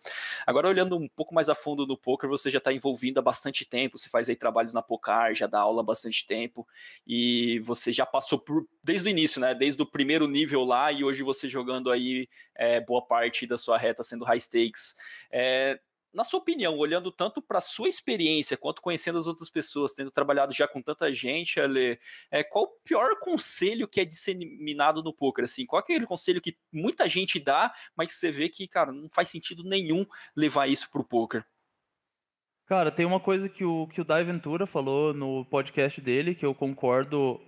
Agora, olhando um pouco mais a fundo no poker, você já está envolvido há bastante tempo, você faz aí trabalhos na Pocar, já dá aula há bastante tempo, e você já passou por, desde o início, né, desde o primeiro nível lá, e hoje você jogando aí é, boa parte da sua reta sendo high stakes. É, na sua opinião, olhando tanto para a sua experiência quanto conhecendo as outras pessoas, tendo trabalhado já com tanta gente, Ale, é, qual o pior conselho que é disseminado no poker? Assim, qual é aquele conselho que muita gente dá, mas que você vê que, cara, não faz sentido nenhum levar isso para o poker? Cara, tem uma coisa que o, que o Dai Ventura falou no podcast dele, que eu concordo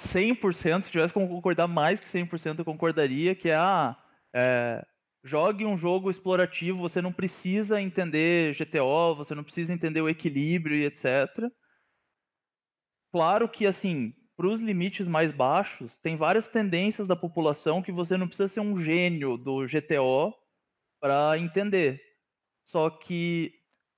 100%, se tivesse como concordar mais que 100%, eu concordaria, que é, ah, é jogue um jogo explorativo, você não precisa entender GTO, você não precisa entender o equilíbrio e etc. Claro que, assim, para os limites mais baixos, tem várias tendências da população que você não precisa ser um gênio do GTO para entender. Só que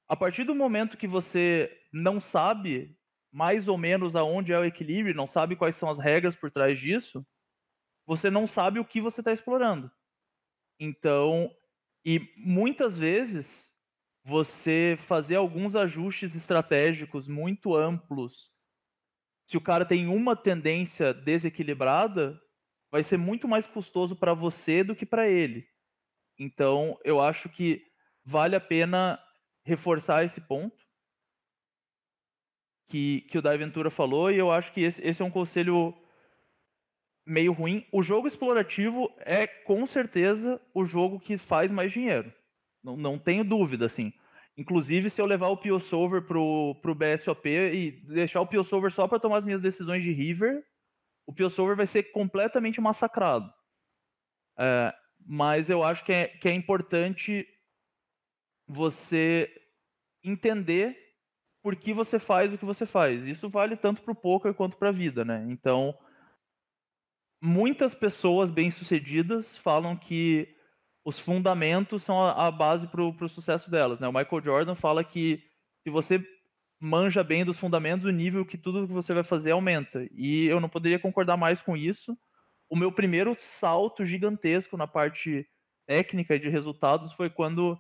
a partir do momento que você não sabe mais ou menos aonde é o equilíbrio, não sabe quais são as regras por trás disso, você não sabe o que você está explorando. Então, e muitas vezes você fazer alguns ajustes estratégicos muito amplos, se o cara tem uma tendência desequilibrada, vai ser muito mais custoso para você do que para ele. Então, eu acho que vale a pena reforçar esse ponto que, que o Dai Ventura falou, e eu acho que esse, esse é um conselho meio ruim. O jogo explorativo é com certeza o jogo que faz mais dinheiro. Não, não tenho dúvida, assim. Inclusive, se eu levar o PioSolver pro, pro BSOP e deixar o PioSolver só para tomar as minhas decisões de River, o PioSolver vai ser completamente massacrado. É, mas eu acho que é, que é importante você entender por que você faz o que você faz. Isso vale tanto para o poker quanto para a vida, né? Então, muitas pessoas bem-sucedidas falam que os fundamentos são a, a base para o sucesso delas. Né? O Michael Jordan fala que se você manja bem dos fundamentos, o nível que tudo que você vai fazer aumenta. E eu não poderia concordar mais com isso. O meu primeiro salto gigantesco na parte técnica de resultados foi quando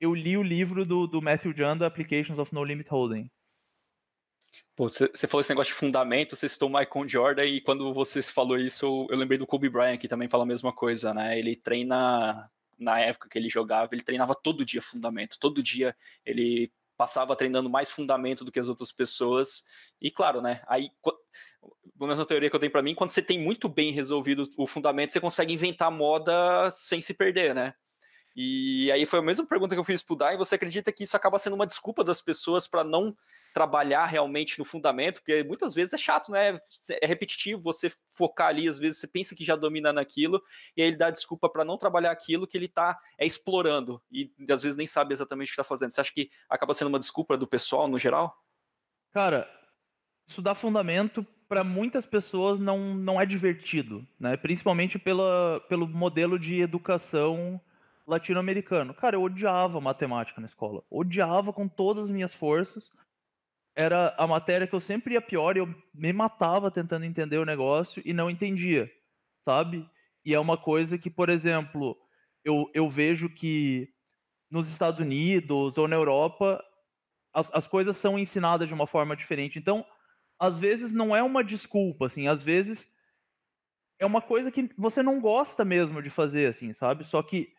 eu li o livro do, do Matthew Janda, Applications of No Limit Holding. Você falou esse negócio de fundamento, você citou o Michael Jordan, e quando você falou isso, eu lembrei do Kobe Bryant, que também fala a mesma coisa, né? Ele treina, na época que ele jogava, ele treinava todo dia fundamento, todo dia ele passava treinando mais fundamento do que as outras pessoas, e claro, né? Aí, pelo menos na teoria que eu tenho para mim, quando você tem muito bem resolvido o fundamento, você consegue inventar moda sem se perder, né? E aí foi a mesma pergunta que eu fiz pro Dai, você acredita que isso acaba sendo uma desculpa das pessoas para não trabalhar realmente no fundamento? Porque muitas vezes é chato, né? É repetitivo você focar ali, às vezes você pensa que já domina naquilo, e aí ele dá desculpa para não trabalhar aquilo que ele tá é, explorando, e às vezes nem sabe exatamente o que está fazendo. Você acha que acaba sendo uma desculpa do pessoal no geral? Cara, estudar fundamento para muitas pessoas não, não é divertido, né? Principalmente pela, pelo modelo de educação latino-americano. Cara, eu odiava matemática na escola. Odiava com todas as minhas forças. Era a matéria que eu sempre ia pior e eu me matava tentando entender o negócio e não entendia, sabe? E é uma coisa que, por exemplo, eu, eu vejo que nos Estados Unidos ou na Europa as, as coisas são ensinadas de uma forma diferente. Então, às vezes não é uma desculpa, assim, às vezes é uma coisa que você não gosta mesmo de fazer, assim, sabe? Só que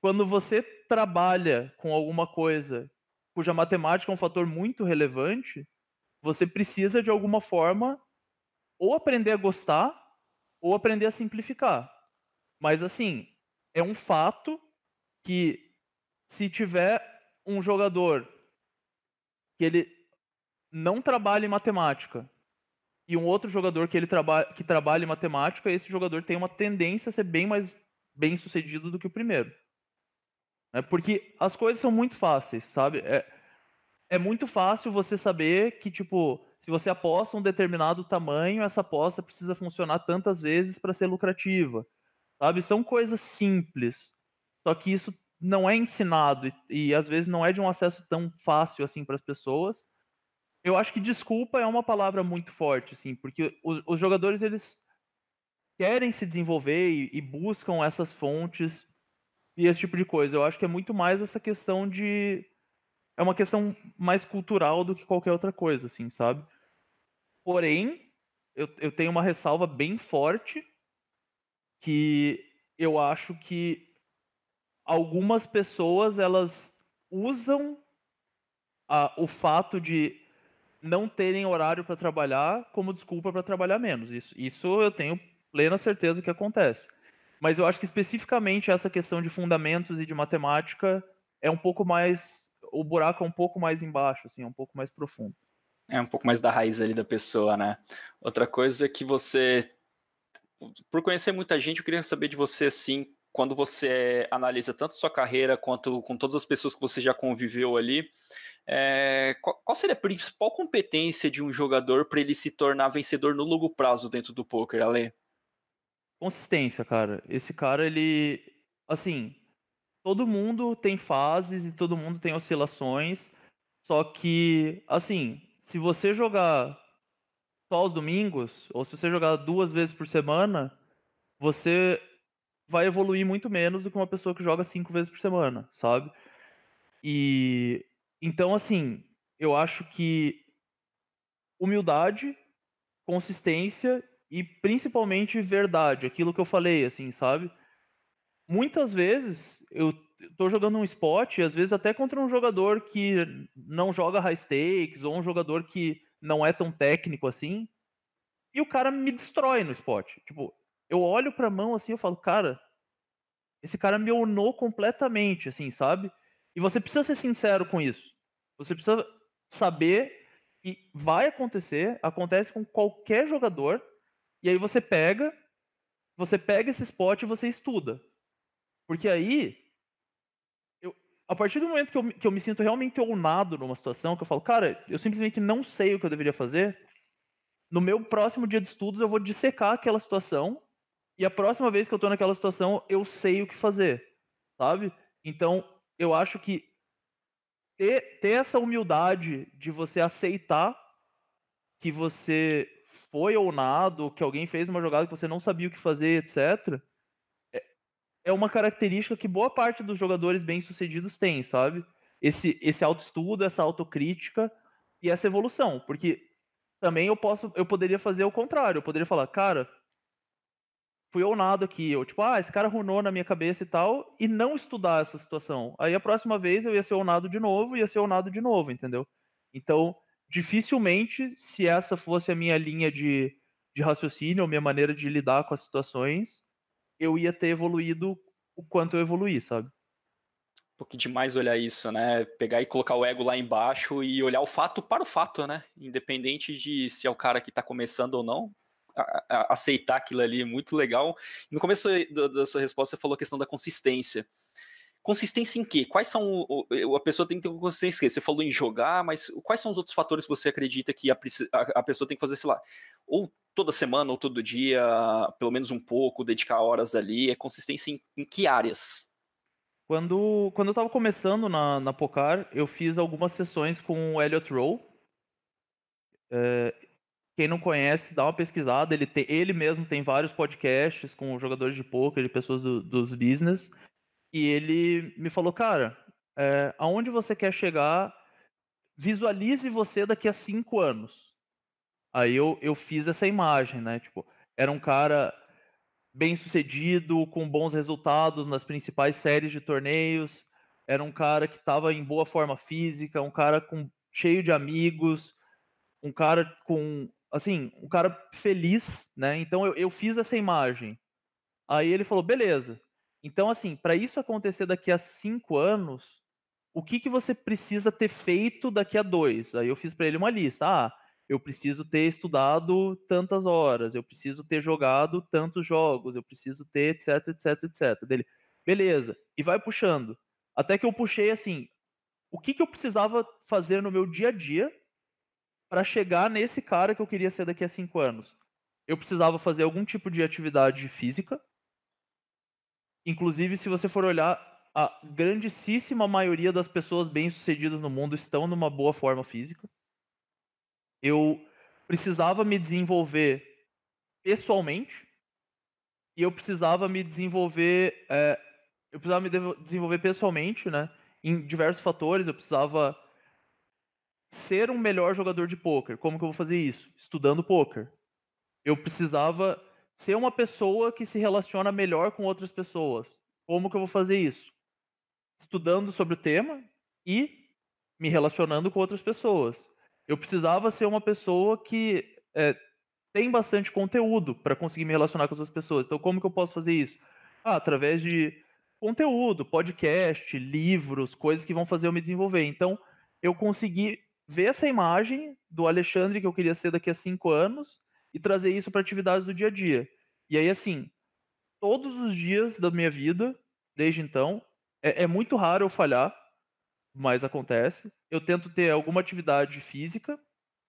quando você trabalha com alguma coisa cuja matemática é um fator muito relevante, você precisa de alguma forma ou aprender a gostar ou aprender a simplificar. Mas assim, é um fato que se tiver um jogador que ele não trabalha em matemática e um outro jogador que ele trabalha que trabalha em matemática, esse jogador tem uma tendência a ser bem mais bem sucedido do que o primeiro. É porque as coisas são muito fáceis, sabe? É, é muito fácil você saber que, tipo, se você aposta um determinado tamanho, essa aposta precisa funcionar tantas vezes para ser lucrativa. Sabe? São coisas simples. Só que isso não é ensinado e, e às vezes não é de um acesso tão fácil assim para as pessoas. Eu acho que desculpa é uma palavra muito forte, assim, porque os, os jogadores eles querem se desenvolver e, e buscam essas fontes e esse tipo de coisa. Eu acho que é muito mais essa questão de. É uma questão mais cultural do que qualquer outra coisa, assim, sabe? Porém, eu, eu tenho uma ressalva bem forte que eu acho que algumas pessoas elas usam a, o fato de não terem horário para trabalhar como desculpa para trabalhar menos. Isso, isso eu tenho plena certeza que acontece. Mas eu acho que especificamente essa questão de fundamentos e de matemática é um pouco mais. O buraco é um pouco mais embaixo, assim, é um pouco mais profundo. É um pouco mais da raiz ali da pessoa, né? Outra coisa que você. Por conhecer muita gente, eu queria saber de você, assim, quando você analisa tanto sua carreira quanto com todas as pessoas que você já conviveu ali, é, qual, qual, seria a principal competência de um jogador para ele se tornar vencedor no longo prazo dentro do poker, Ale? Consistência, cara. Esse cara, ele. Assim, todo mundo tem fases e todo mundo tem oscilações. Só que, assim, se você jogar só aos domingos, ou se você jogar duas vezes por semana, você vai evoluir muito menos do que uma pessoa que joga cinco vezes por semana, sabe? E então, assim, eu acho que humildade, consistência e principalmente verdade, aquilo que eu falei, assim, sabe? Muitas vezes eu tô jogando um spot, às vezes até contra um jogador que não joga high stakes, ou um jogador que não é tão técnico assim, e o cara me destrói no spot. Tipo, eu olho pra mão assim, eu falo, cara, esse cara me onou completamente, assim, sabe? E você precisa ser sincero com isso. Você precisa saber que vai acontecer, acontece com qualquer jogador, e aí você pega, você pega esse spot e você estuda. Porque aí, eu, a partir do momento que eu, que eu me sinto realmente onado numa situação, que eu falo, cara, eu simplesmente não sei o que eu deveria fazer, no meu próximo dia de estudos eu vou dissecar aquela situação e a próxima vez que eu tô naquela situação eu sei o que fazer, sabe? Então, eu acho que ter, ter essa humildade de você aceitar que você foi ou nada, que alguém fez uma jogada que você não sabia o que fazer, etc. É, é uma característica que boa parte dos jogadores bem-sucedidos tem, sabe? Esse, esse autoestudo, essa autocrítica e essa evolução. Porque também eu posso, eu poderia fazer o contrário. Eu poderia falar, cara, fui ou nada aqui. Eu, tipo, ah, esse cara runou na minha cabeça e tal, e não estudar essa situação. Aí a próxima vez eu ia ser onado de novo, ia ser onado de novo, entendeu? Então, dificilmente, se essa fosse a minha linha de, de raciocínio, ou minha maneira de lidar com as situações, eu ia ter evoluído o quanto eu evoluí, sabe? pouco demais olhar isso, né? Pegar e colocar o ego lá embaixo e olhar o fato para o fato, né? Independente de se é o cara que está começando ou não, a, a, aceitar aquilo ali é muito legal. No começo da, da, sua resposta, você falou a questão da consistência. Consistência em quê? Quais são. A pessoa tem que ter consistência. Você falou em jogar, mas quais são os outros fatores que você acredita que a, a pessoa tem que fazer, sei lá, ou toda semana ou todo dia, pelo menos um pouco, dedicar horas ali? É consistência em, em que áreas? Quando, quando eu estava começando na, na Pocar, eu fiz algumas sessões com o Elliot Rowe. É, quem não conhece, dá uma pesquisada. Ele, tem, ele mesmo tem vários podcasts com jogadores de poker, de pessoas do, dos business. E ele me falou, cara, é, aonde você quer chegar, visualize você daqui a cinco anos. Aí eu, eu fiz essa imagem, né? Tipo, era um cara bem sucedido, com bons resultados nas principais séries de torneios. Era um cara que estava em boa forma física, um cara com cheio de amigos, um cara com assim, um cara feliz, né? Então eu, eu fiz essa imagem. Aí ele falou, beleza. Então assim, para isso acontecer daqui a cinco anos, o que que você precisa ter feito daqui a dois? Aí eu fiz para ele uma lista. Ah, eu preciso ter estudado tantas horas, eu preciso ter jogado tantos jogos, eu preciso ter etc, etc, etc. Dele, beleza, e vai puxando. Até que eu puxei assim, o que, que eu precisava fazer no meu dia a dia para chegar nesse cara que eu queria ser daqui a cinco anos? Eu precisava fazer algum tipo de atividade física. Inclusive, se você for olhar, a grandíssima maioria das pessoas bem-sucedidas no mundo estão numa boa forma física. Eu precisava me desenvolver pessoalmente e eu precisava me desenvolver é, eu precisava me desenvolver pessoalmente né em diversos fatores. Eu precisava ser um melhor jogador de poker como que eu vou fazer isso? Estudando poker eu precisava ser uma pessoa que se relaciona melhor com outras pessoas como que eu vou fazer isso estudando sobre o tema e me relacionando com outras pessoas eu precisava ser uma pessoa que é, tem bastante conteúdo para conseguir me relacionar com as outras pessoas. Então, como que eu posso fazer isso? Ah, através de conteúdo, podcast, livros, coisas que vão fazer eu me desenvolver. Então, eu consegui ver essa imagem do Alexandre que eu queria ser daqui a cinco anos e trazer isso para atividades do dia a dia. E aí, assim, todos os dias da minha vida, desde então, é, é muito raro eu falhar mas acontece. Eu tento ter alguma atividade física,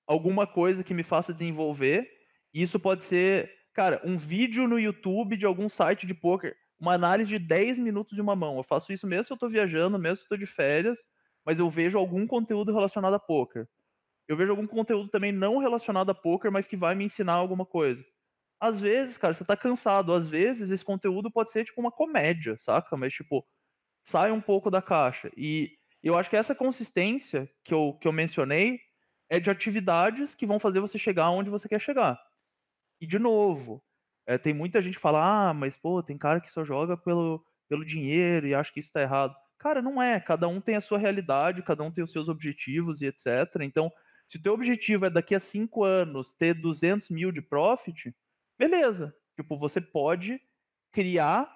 alguma coisa que me faça desenvolver. E isso pode ser, cara, um vídeo no YouTube de algum site de poker, uma análise de 10 minutos de uma mão. Eu faço isso mesmo se eu estou viajando, mesmo se eu estou de férias, mas eu vejo algum conteúdo relacionado a poker. Eu vejo algum conteúdo também não relacionado a poker, mas que vai me ensinar alguma coisa. Às vezes, cara, você tá cansado. Às vezes, esse conteúdo pode ser tipo uma comédia, saca? Mas, tipo, sai um pouco da caixa. E eu acho que essa consistência que eu, que eu mencionei é de atividades que vão fazer você chegar onde você quer chegar. E, de novo, é, tem muita gente que fala, ah, mas, pô, tem cara que só joga pelo, pelo dinheiro e acha que isso está errado. Cara, não é. Cada um tem a sua realidade, cada um tem os seus objetivos e etc. Então, Se o teu objetivo é daqui a cinco anos ter 200 mil de profit, beleza. Tipo, você pode criar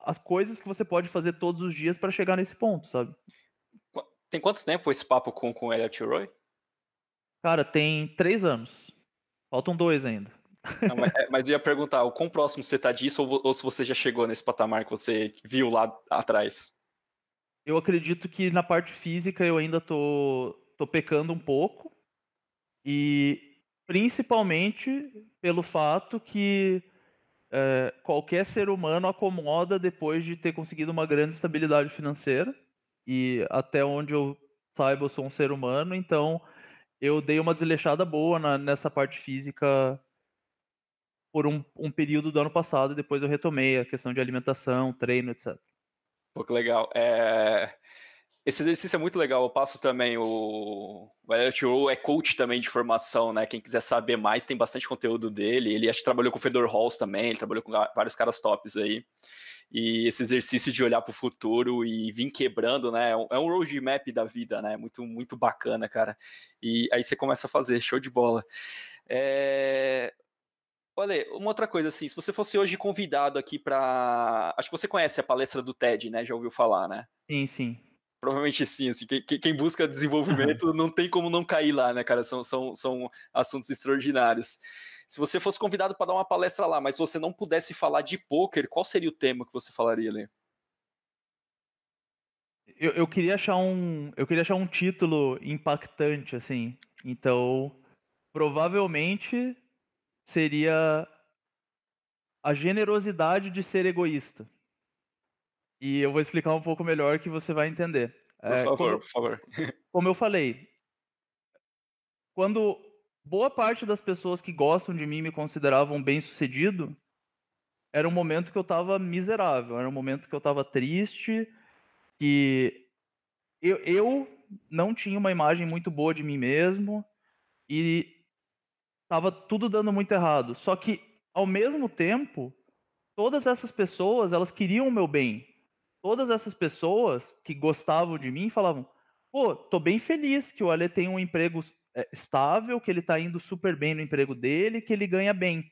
as coisas que você pode fazer todos os dias para chegar nesse ponto, sabe? Tem quanto tempo esse papo com, com o Elliot Roy? Cara, tem três anos. Faltam dois ainda. Não, mas, é, mas, eu ia perguntar, o quão próximo você está disso ou, ou, se você já chegou nesse patamar que você viu lá atrás? Eu acredito que na parte física eu ainda tô, tô pecando um pouco. E principalmente pelo fato que é, qualquer ser humano acomoda depois de ter conseguido uma grande estabilidade financeira. E até onde eu saiba, eu sou um ser humano, então eu dei uma desleixada boa na, nessa parte física por um, um, período do ano passado e depois eu retomei a questão de alimentação, treino, etc. Pô, que legal. É... Esse exercício é muito legal. Eu passo também o. Elliot Rowe é coach também de formação, né? Quem quiser saber mais, tem bastante conteúdo dele. Ele acho que trabalhou com o Fedor Halls também, ele trabalhou com vários caras tops aí. E esse exercício de olhar para o futuro e vir quebrando, né? É um roadmap da vida, né? Muito, muito bacana, cara. E aí você começa a fazer, show de bola. É... Olha, uma outra coisa assim, se você fosse hoje convidado aqui para, acho que você conhece a palestra do TED, né? Já ouviu falar, né? Sim, sim. Provavelmente sim, assim, quem, quem busca desenvolvimento não tem como não cair lá, né, cara? São, são, são assuntos extraordinários. Se você fosse convidado para dar uma palestra lá, mas você não pudesse falar de poker, qual seria o tema que você falaria ali? Eu, eu, queria achar um, eu queria achar um título impactante, assim. Então, provavelmente seria a generosidade de ser egoísta. E eu vou explicar um pouco melhor que você vai entender. Por é, favor, como, por favor. Como eu falei, quando boa parte das pessoas que gostam de mim me consideravam bem-sucedido, era um momento que eu estava miserável, era um momento que eu estava triste, que eu, eu não tinha uma imagem muito boa de mim mesmo e estava tudo dando muito errado. Só que, ao mesmo tempo, todas essas pessoas, elas queriam o meu bem. Todas essas pessoas que gostavam de mim falavam: pô, tô bem feliz que o Ale tem um emprego é, estável, que ele tá indo super bem no emprego dele, que ele ganha bem.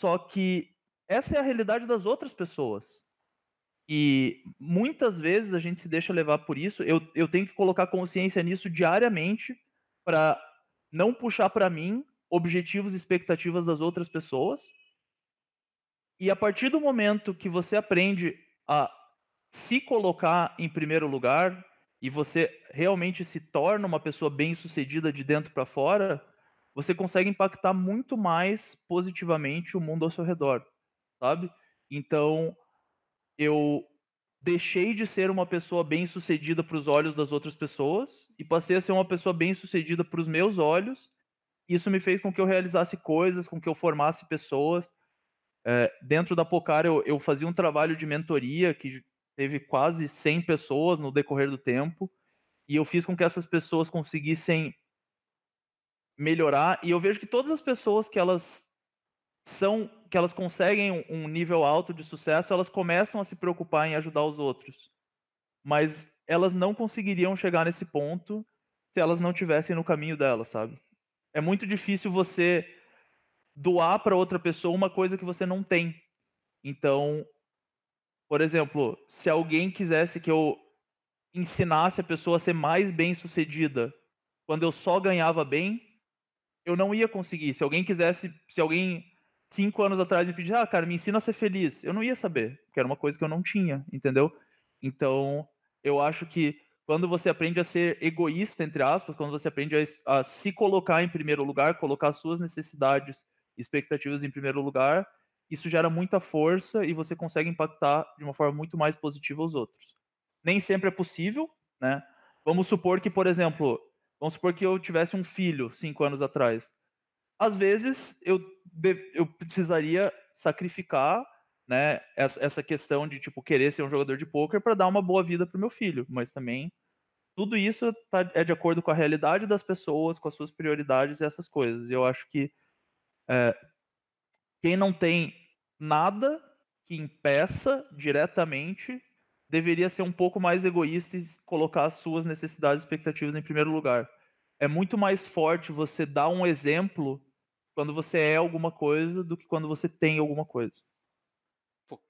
Só que essa é a realidade das outras pessoas. E muitas vezes a gente se deixa levar por isso. Eu, eu tenho que colocar consciência nisso diariamente para não puxar para mim objetivos e expectativas das outras pessoas. E a partir do momento que você aprende a se colocar em primeiro lugar e você realmente se torna uma pessoa bem-sucedida de dentro para fora, você consegue impactar muito mais positivamente o mundo ao seu redor, sabe? Então, eu deixei de ser uma pessoa bem-sucedida para os olhos das outras pessoas e passei a ser uma pessoa bem-sucedida para os meus olhos isso me fez com que eu realizasse coisas, com que eu formasse pessoas. É, dentro da Pocar, eu, eu fazia um trabalho de mentoria que teve quase 100 pessoas no decorrer do tempo, e eu fiz com que essas pessoas conseguissem melhorar, e eu vejo que todas as pessoas que elas são, que elas conseguem um nível alto de sucesso, elas começam a se preocupar em ajudar os outros. Mas elas não conseguiriam chegar nesse ponto se elas não tivessem no caminho delas, sabe? É muito difícil você doar para outra pessoa uma coisa que você não tem. Então, por exemplo, se alguém quisesse que eu ensinasse a pessoa a ser mais bem-sucedida quando eu só ganhava bem, eu não ia conseguir. Se alguém quisesse, se alguém cinco anos atrás me pedisse, ah, cara, me ensina a ser feliz, eu não ia saber, porque era uma coisa que eu não tinha, entendeu? Então, eu acho que quando você aprende a ser egoísta, entre aspas, quando você aprende a, a se colocar em primeiro lugar, colocar suas necessidades expectativas em primeiro lugar, isso gera muita força e você consegue impactar de uma forma muito mais positiva os outros. Nem sempre é possível, né? Vamos supor que, por exemplo, vamos supor que eu tivesse um filho cinco anos atrás. Às vezes eu, eu precisaria sacrificar né, essa questão de tipo querer ser um jogador de poker para dar uma boa vida para o meu filho, mas também tudo isso tá, é de acordo com a realidade das pessoas, com as suas prioridades e essas coisas. Eu acho que é, quem não tem nada que impeça diretamente deveria ser um pouco mais egoísta e colocar as suas necessidades e expectativas em primeiro lugar. é muito mais forte você dar um exemplo quando você é alguma coisa do que quando você tem alguma coisa. Pô,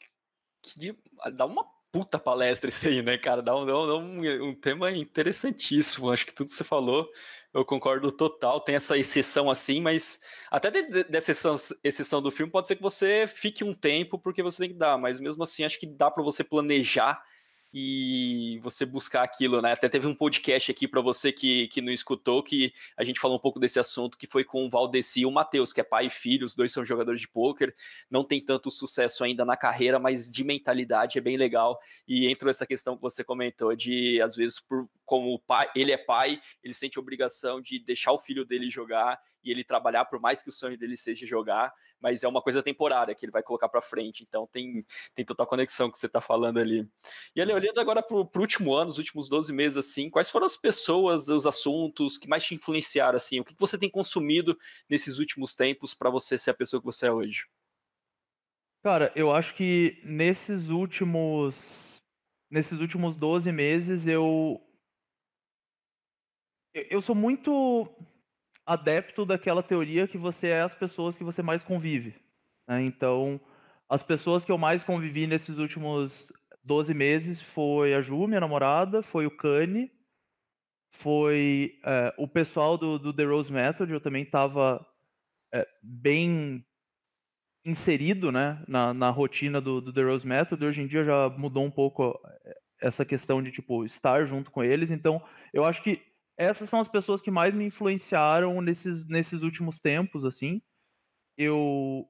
que, dá uma puta palestra isso aí, né, cara? Dá um, dá um, um tema interessantíssimo. Acho que tudo que você falou, eu concordo total. Tem essa exceção assim, mas até de, de, dessa exceção, exceção do filme, pode ser que você fique um tempo porque você tem que dar, mas mesmo assim, acho que dá para você planejar e você buscar aquilo, né? Até teve um podcast aqui para você que, que não escutou, que a gente falou um pouco desse assunto, que foi com o Valdeci e o Matheus, que é pai e filho, os dois são jogadores de pôquer, não tem tanto sucesso ainda na carreira, mas de mentalidade é bem legal. E entrou essa questão que você comentou, de às vezes, por, como pai, ele é pai, ele sente obrigação de deixar o filho dele jogar e ele trabalhar, por mais que o sonho dele seja jogar, mas é uma coisa temporária que ele vai colocar para frente. Então tem, tem total conexão que você está falando ali. E ali, olhando agora para o último ano, os últimos 12 meses, assim, quais foram as pessoas, os assuntos que mais te influenciaram, assim? O que você tem consumido nesses últimos tempos para você ser a pessoa que você é hoje? Cara, eu acho que nesses últimos nesses últimos 12 meses eu eu sou muito adepto daquela teoria que você é as pessoas que você mais convive. Né? Então, as pessoas que eu mais convivi nesses últimos 12 meses foi a Ju, minha namorada, foi o Kanye, foi é, o pessoal do, do, The Rose Method, eu também estava é, bem inserido né, na, na rotina do, do, The Rose Method. Hoje em dia já mudou um pouco é, essa questão de tipo estar junto com eles. Então, eu acho que essas são as pessoas que mais me influenciaram nesses, nesses últimos tempos, assim. Eu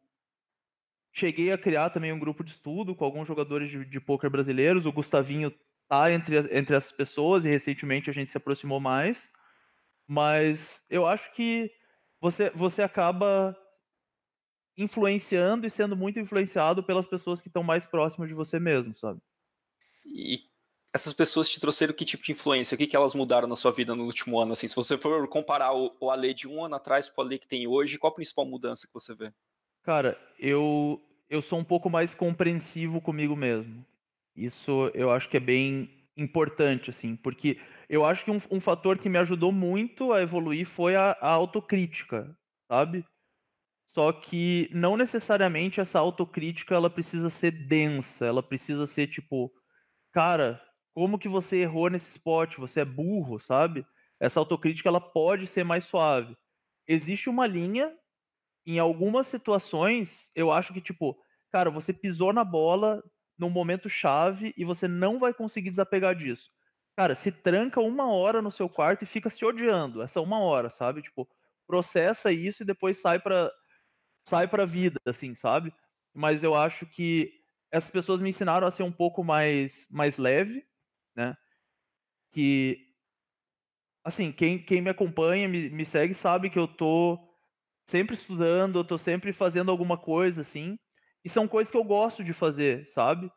cheguei a criar também um grupo de estudo com alguns jogadores de, de poker brasileiros. O Gustavinho tá entre, entre essas pessoas e recentemente a gente se aproximou mais. Mas eu acho que você, você acaba influenciando e sendo muito influenciado pelas pessoas que estão mais próximas de você mesmo, sabe? E essas pessoas te trouxeram que tipo de influência? O que, que elas mudaram na sua vida no último ano? Assim, se você for comparar o, o Ale de um ano atrás com o Ale que tem hoje, qual a principal mudança que você vê? Cara, eu, eu sou um pouco mais compreensivo comigo mesmo. Isso eu acho que é bem importante, assim, porque eu acho que um, um fator que me ajudou muito a evoluir foi a, a autocrítica, sabe? Só que não necessariamente essa autocrítica ela precisa ser densa, ela precisa ser tipo, cara, como que você errou nesse spot? Você é burro, sabe? Essa autocrítica ela pode ser mais suave. Existe uma linha em algumas situações, eu acho que, tipo, cara, você pisou na bola num momento chave e você não vai conseguir desapegar disso. Cara, se tranca uma hora no seu quarto e fica se odiando, essa uma hora, sabe? Tipo, processa isso e depois sai pra, sai pra vida, assim, sabe? Mas eu acho que essas pessoas me ensinaram a ser um pouco mais, mais leve, né? Que, assim, quem, quem me acompanha, me, me segue, sabe que eu tô sempre estudando, eu tô sempre fazendo alguma coisa, assim. E são coisas que eu gosto de fazer, sabe?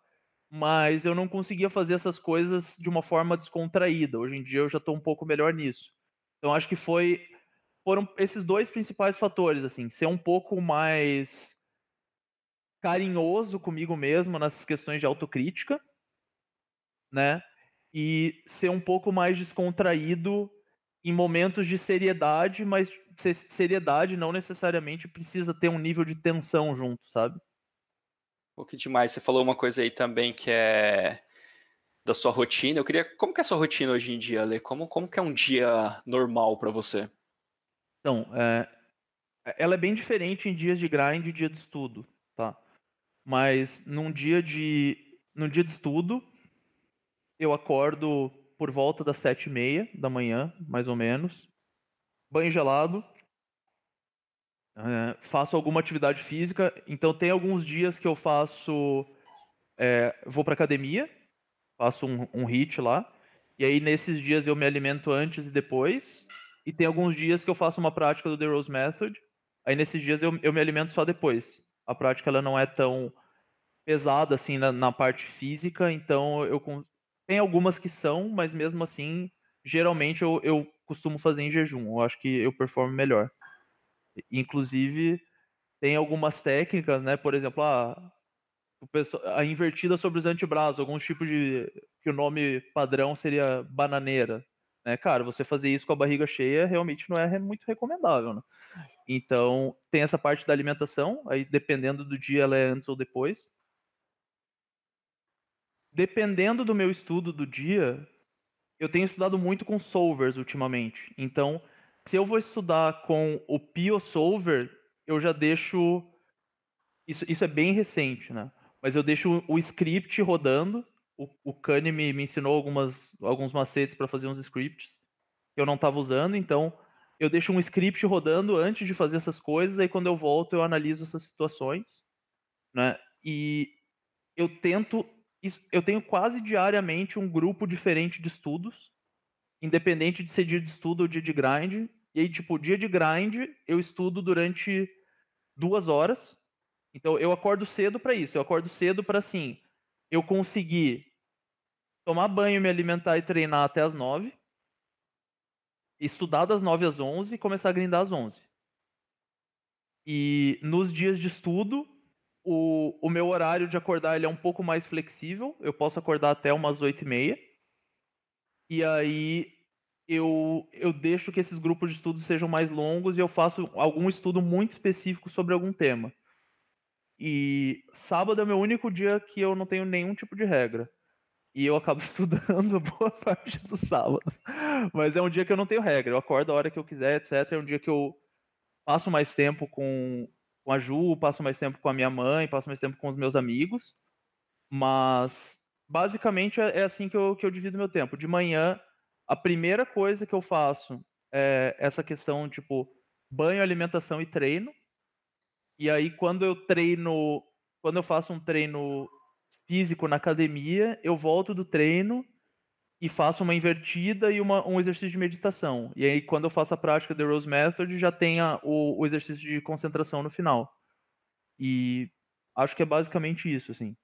Mas eu não conseguia fazer essas coisas de uma forma descontraída. Hoje em dia eu já tô um pouco melhor nisso. Então acho que foi foram esses dois principais fatores, assim, ser um pouco mais carinhoso comigo mesmo nessas questões de autocrítica, né? E ser um pouco mais descontraído em momentos de seriedade, mas seriedade não necessariamente precisa ter um nível de tensão junto, sabe? Pô, que demais. Você falou uma coisa aí também que é da sua rotina. Eu queria. Como que é a sua rotina hoje em dia, Ale? Como, como que é um dia normal para você? Então, é, ela é bem diferente em dias de grind e dia de estudo, tá? Mas num dia de, num dia de estudo, eu acordo por volta das sete e meia da manhã, mais ou menos. Banho gelado. É, faço alguma atividade física. Então tem alguns dias que eu faço. É, vou para academia, faço um, um hit lá. E aí nesses dias eu me alimento antes e depois. E tem alguns dias que eu faço uma prática do The Rose Method. Aí nesses dias eu, eu me alimento só depois. A prática ela não é tão pesada assim na, na parte física, então eu tem algumas que são, mas mesmo assim, geralmente eu, eu costumo fazer em jejum. Eu acho que eu performo melhor. Inclusive, tem algumas técnicas, né? Por exemplo, a, a invertida sobre os antebraços, alguns tipos de. que o nome padrão seria bananeira. né? Cara, você fazer isso com a barriga cheia realmente não é muito recomendável, né? Então, tem essa parte da alimentação, aí dependendo do dia ela é antes ou depois. Dependendo do meu estudo do dia, eu tenho estudado muito com solvers ultimamente. Então, se eu vou estudar com o Pio Solver, eu já deixo. Isso, isso é bem recente, né? Mas eu deixo o script rodando. O, o Kanye me, me ensinou algumas, alguns macetes para fazer uns scripts que eu não estava usando, então eu deixo um script rodando antes de fazer essas coisas, aí quando eu volto eu analiso essas situações, né? E eu tento, eu tenho quase diariamente um grupo diferente de estudos, independente de ser dia de estudo ou dia de grind. E aí, tipo, dia de grind eu estudo durante duas horas. Então eu acordo cedo para isso. Eu acordo cedo para assim, eu conseguir tomar banho, me alimentar e treinar até as nove estudar das 9 às 11 e começar a grindar às 11. E nos dias de estudo, o, o meu horário de acordar ele é um pouco mais flexível. Eu posso acordar até umas 8 e meia. E aí eu, eu deixo que esses grupos de estudo sejam mais longos e eu faço algum estudo muito específico sobre algum tema. E sábado é meu único dia que eu não tenho nenhum tipo de regra e eu acabo estudando boa parte do sábado. Mas é um dia que eu não tenho regra, eu acordo a hora que eu quiser, etc. É um dia que eu passo mais tempo com, com a Ju, passo mais tempo com a minha mãe, passo mais tempo com os meus amigos. Mas basicamente é, é assim que eu, que eu divido meu tempo. De manhã, a primeira coisa que eu faço é essa questão, tipo, banho, alimentação e treino. E aí, quando eu treino, quando eu faço um treino físico na academia, eu volto do treino e faço uma invertida e uma, um exercício de meditação. E aí, quando eu faço a prática da Rose Method, já tem a, o, o, exercício de concentração no final. E acho que é basicamente isso, assim.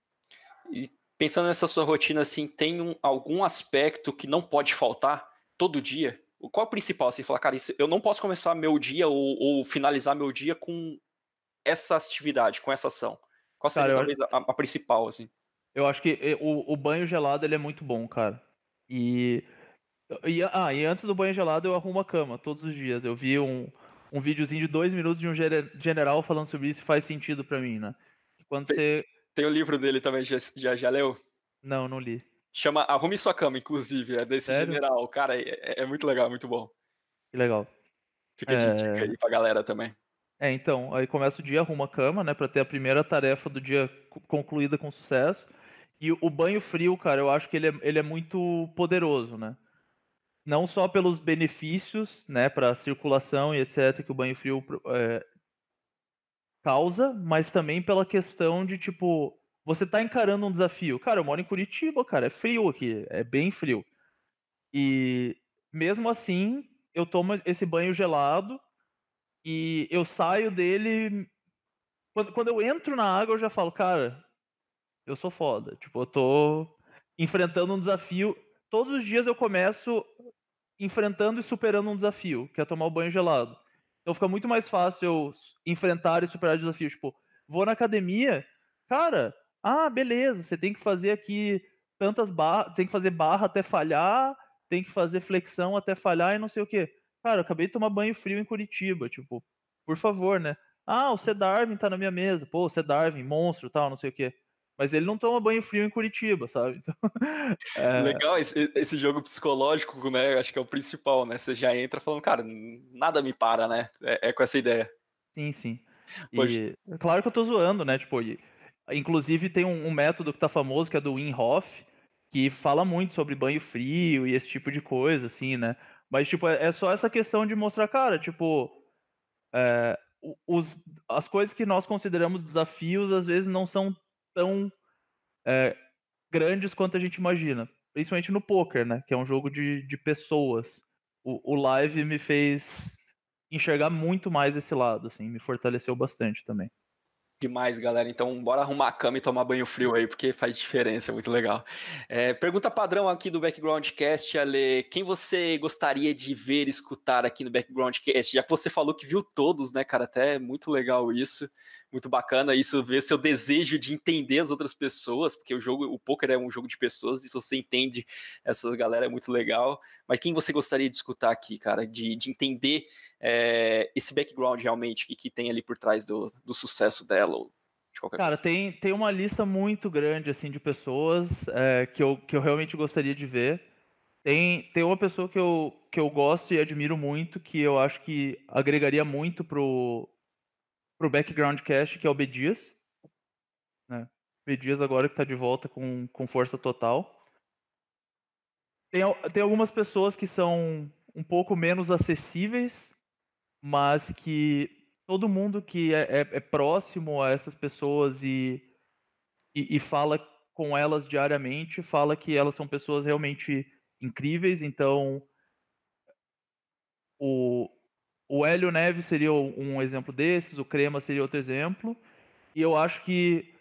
E pensando nessa sua rotina, assim, tem um, algum aspecto que não pode faltar todo dia? Qual é o principal? Assim, falar, cara, isso, eu não posso começar meu dia ou, ou, finalizar meu dia com essa atividade, com essa ação. Qual seria cara, talvez a, a principal, assim? Eu acho que eh, o, o banho gelado ele é muito bom, cara. E, e, ah, e antes do banho gelado eu arrumo a cama todos os dias. Eu vi um, um videozinho de dois minutos de um general falando sobre isso e faz sentido para mim, né? Quando tem, você... tem o livro dele também, já, já, leu? Não, não li. Chama Arrume Sua Cama, inclusive, é desse Sério? general. Cara, é, é, muito legal, muito bom. Que legal. Fica de é... dica aí pra galera também. É, então, aí começa o dia, arruma a cama, né, para ter a primeira tarefa do dia concluída com sucesso. E o banho frio, cara, eu acho que ele é, ele é muito poderoso, né? Não só pelos benefícios, né, para circulação e etc, que o banho frio é, causa, mas também pela questão de, tipo, você tá encarando um desafio. Cara, eu moro em Curitiba, cara, é frio aqui, é bem frio. E mesmo assim, eu tomo esse banho gelado e eu saio dele. Quando, quando eu entro na água, eu já falo, cara, eu sou foda. Tipo, eu tô enfrentando um desafio. Todos os dias eu começo enfrentando e superando um desafio, que é tomar o banho gelado. Então fica muito mais fácil eu enfrentar e superar desafios. Tipo, vou na academia, cara, ah, beleza, você tem que fazer aqui tantas barras, tem que fazer barra até falhar, tem que fazer flexão até falhar e não sei o que. Cara, eu acabei de tomar banho frio em Curitiba, tipo, por favor, né? Ah, o C. Darwin tá na minha mesa. Pô, o C. Darwin, monstro, tal, não sei o que mas ele não toma banho frio em Curitiba, sabe? Então, é... Legal esse, esse, jogo psicológico, né? Acho que é o principal, né? Você já entra falando, cara, nada me para, né? É, é com essa ideia. Sim, sim. E, claro que eu tô zoando, né? Tipo, e, inclusive tem um, um, método que tá famoso, que é do Wim Hof, que fala muito sobre banho frio e esse tipo de coisa, assim, né? Mas, tipo, é, é só essa questão de mostrar, cara, tipo, é, os, as coisas que nós consideramos desafios, às vezes não são tão é, grandes quanto a gente imagina. Principalmente no poker, né? Que é um jogo de, de pessoas. O, o live me fez enxergar muito mais esse lado, assim, me fortaleceu bastante também. Demais, galera. Então, bora arrumar a cama e tomar banho frio aí, porque faz diferença, é muito legal. É, pergunta padrão aqui do Backgroundcast, Ale. Quem você gostaria de ver, escutar aqui no Backgroundcast? Já que você falou que viu todos, né, cara? Até muito legal isso, muito bacana isso, ver seu desejo de entender as outras pessoas, porque o jogo, o poker é um jogo de pessoas, e você entende essa galera é muito legal. Mas quem você gostaria de escutar aqui, cara, de, de entender é, esse background realmente que, que tem ali por trás do, do sucesso dela? Ou de qualquer cara, coisa. tem, tem uma lista muito grande assim de pessoas é, que, eu, que eu realmente gostaria de ver. Tem, tem uma pessoa que eu, que eu gosto e admiro muito, que eu acho que agregaria muito pro, pro background cast, que é o B Dias. Né? B Dias agora que está de volta com, com força total. Tem, tem algumas pessoas que são um pouco menos acessíveis, mas que todo mundo que é, é, é próximo a essas pessoas e, e, e fala com elas diariamente fala que elas são pessoas realmente incríveis. Então, o, o Hélio Neves seria um exemplo desses, o Crema seria outro exemplo. E eu acho que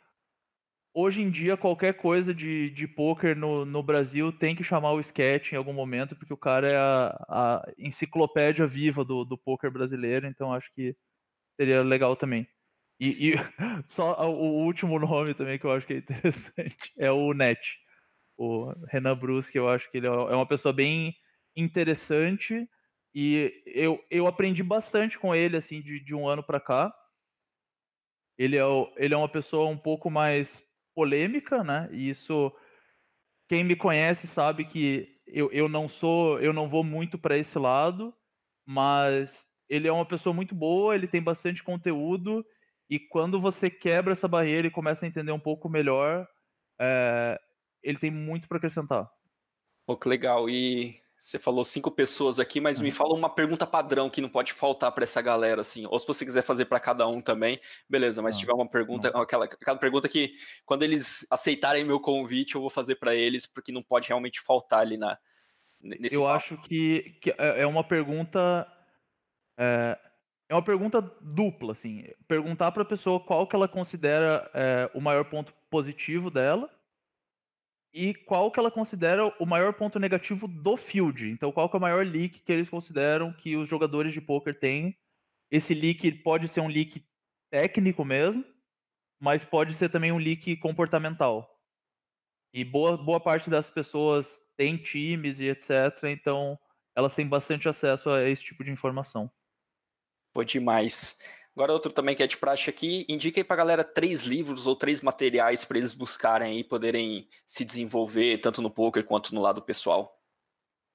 hoje em dia qualquer coisa de, de poker no, no Brasil tem que chamar o sketch em algum momento, porque o cara é a, a enciclopédia viva do, do poker brasileiro, então acho que seria legal também. E, e só o último nome também que eu acho que é interessante é o Net o Renan Brusque, eu acho que ele é, é uma pessoa bem interessante e eu, eu aprendi bastante com ele, assim, de, de um ano para cá. Ele é, ele é uma pessoa um pouco mais polêmica, né? E isso, quem me conhece sabe que eu, eu não sou, eu não vou muito para esse lado, mas ele é uma pessoa muito boa, ele tem bastante conteúdo e quando você quebra essa barreira e começa a entender um pouco melhor, é, ele tem muito para acrescentar. Pô, que legal. E você falou cinco pessoas aqui, mas uhum. me fala uma pergunta padrão que não pode faltar para essa galera, assim. Ou se você quiser fazer para cada um também, beleza. Mas se tiver uma pergunta, não. aquela, aquela pergunta que quando eles aceitarem meu convite, eu vou fazer para eles, porque não pode realmente faltar ali na. Nesse eu papo. acho que, que é, é uma pergunta. É, é uma pergunta dupla, assim. Perguntar para a pessoa qual que ela considera é, o maior ponto positivo dela e qual que ela considera o maior ponto negativo do field. Então, qual que é o maior leak que eles consideram que os jogadores de poker têm. Esse leak pode ser um leak técnico mesmo, mas pode ser também um leak comportamental. E boa, boa parte das pessoas tem times e etc. Então, elas têm bastante acesso a esse tipo de informação. Pô, demais. Agora outro também que é de praxe aqui, indica aí pra galera três livros ou três materiais para eles buscarem e poderem se desenvolver, tanto no poker quanto no lado pessoal.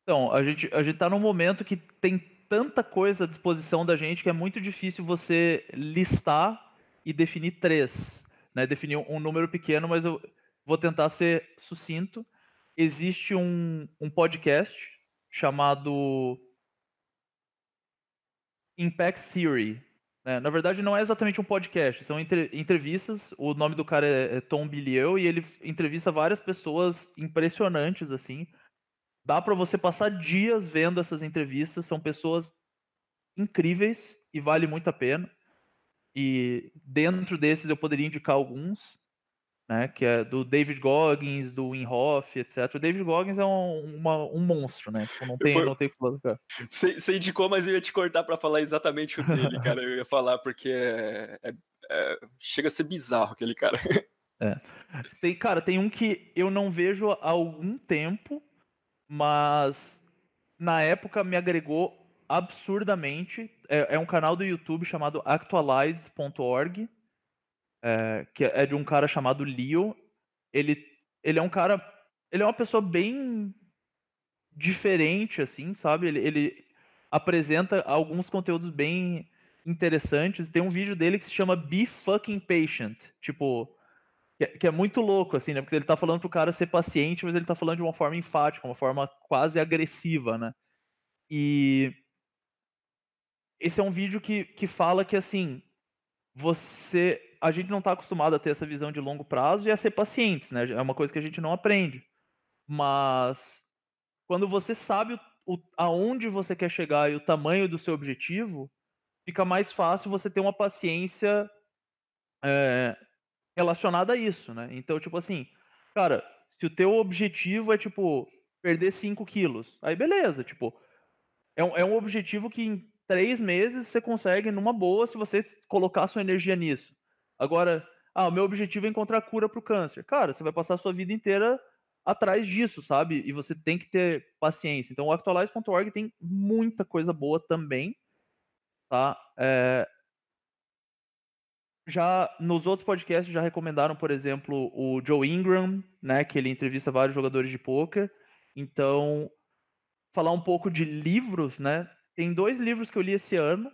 Então, a gente, a gente tá num momento que tem tanta coisa à disposição da gente que é muito difícil você listar e definir três. Né? Definir um número pequeno, mas eu vou tentar ser sucinto. Existe um, um podcast chamado Impact Theory, é, na verdade, não é exatamente um podcast, são entre, entrevistas. O nome do cara é, é Tom Billieu e ele entrevista várias pessoas impressionantes, assim. Dá para você passar dias vendo essas entrevistas, são pessoas incríveis e vale muito a pena. E dentro desses eu poderia indicar alguns né, que é do David Goggins, do Winhoff, etc. O David Goggins é um, uma, um monstro, né? Tipo, não tem, foi... não tem cara. Você indicou, mas eu ia te cortar para falar exatamente o dele, cara. Eu ia falar porque é, é, é, chega a ser bizarro aquele cara. É. Tem, cara, tem um que eu não vejo há algum tempo, mas na época me agregou absurdamente. É, é um canal do YouTube chamado actualized.org é, que é de um cara chamado Leo. Ele, ele é um cara. Ele é uma pessoa bem diferente, assim, sabe? Ele, ele apresenta alguns conteúdos bem interessantes. Tem um vídeo dele que se chama Be Fucking Patient. Tipo, que é, é, muito louco, assim, né? Porque ele tá falando pro cara ser paciente, mas ele tá falando de uma forma enfática, uma forma quase agressiva, né? E esse é um vídeo que, que fala que, assim, você a gente não está acostumado a ter essa visão de longo prazo e a ser pacientes, né? É uma coisa que a gente não aprende. Mas quando você sabe o, aonde você quer chegar e o tamanho do seu objetivo, fica mais fácil você ter uma paciência é, relacionada a isso, né? Então, tipo assim, cara, se o teu objetivo é, tipo, perder 5 quilos, aí beleza, tipo, é um, é um objetivo que em três meses você consegue numa boa se você colocar sua energia nisso. Agora, ah, o meu objetivo é encontrar cura para o câncer. Cara, você vai passar a sua vida inteira atrás disso, sabe? E você tem que ter paciência. Então, o actualize.org tem muita coisa boa também, tá? É... Já nos outros podcasts já recomendaram, por exemplo, o Joe Ingram, né? Que ele entrevista vários jogadores de poker. Então, falar um pouco de livros, né? Tem dois livros que eu li esse ano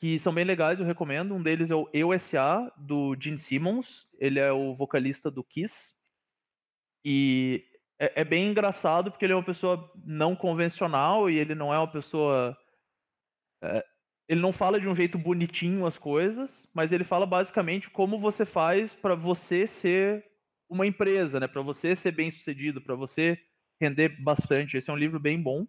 que são bem legais, eu recomendo. Um deles é o Eu S.A., do Gene Simmons. Ele é o vocalista do Kiss. E é, é, bem engraçado porque ele é uma pessoa não convencional e ele não é uma pessoa. É, ele não fala de um jeito bonitinho as coisas, mas ele fala basicamente como você faz para você ser uma empresa, né? Para você ser bem sucedido, para você render bastante. Esse é um livro bem bom.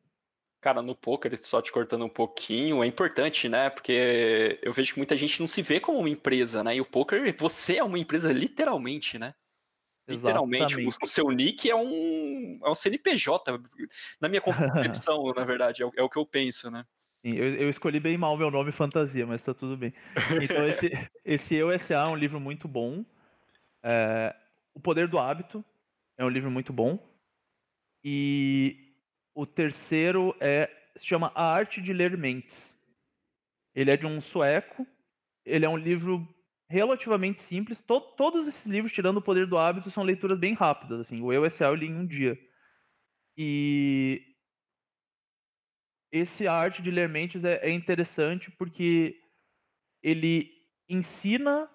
Cara, no poker, só te cortando um pouquinho, é importante, né? Porque eu vejo que muita gente não se vê como uma empresa, né? E o poker, você é uma empresa literalmente, né? Literalmente, o, o, seu nick é um, é um CNPJ, na minha concepção, na verdade, é o, é o, que eu penso, né? Sim, eu, eu, escolhi bem mal meu nome fantasia, mas tá tudo bem. Então, esse, esse Eu S.A. é um livro muito bom. É, o Poder do Hábito é um livro muito bom. E o terceiro é se chama A Arte de Ler Mentes. Ele é de um sueco. Ele é um livro relativamente simples. To todos esses livros, tirando o Poder do Hábito, são leituras bem rápidas. Assim, o Eu S.A. eu li em um dia. E esse A Arte de Ler Mentes é, é interessante porque ele ensina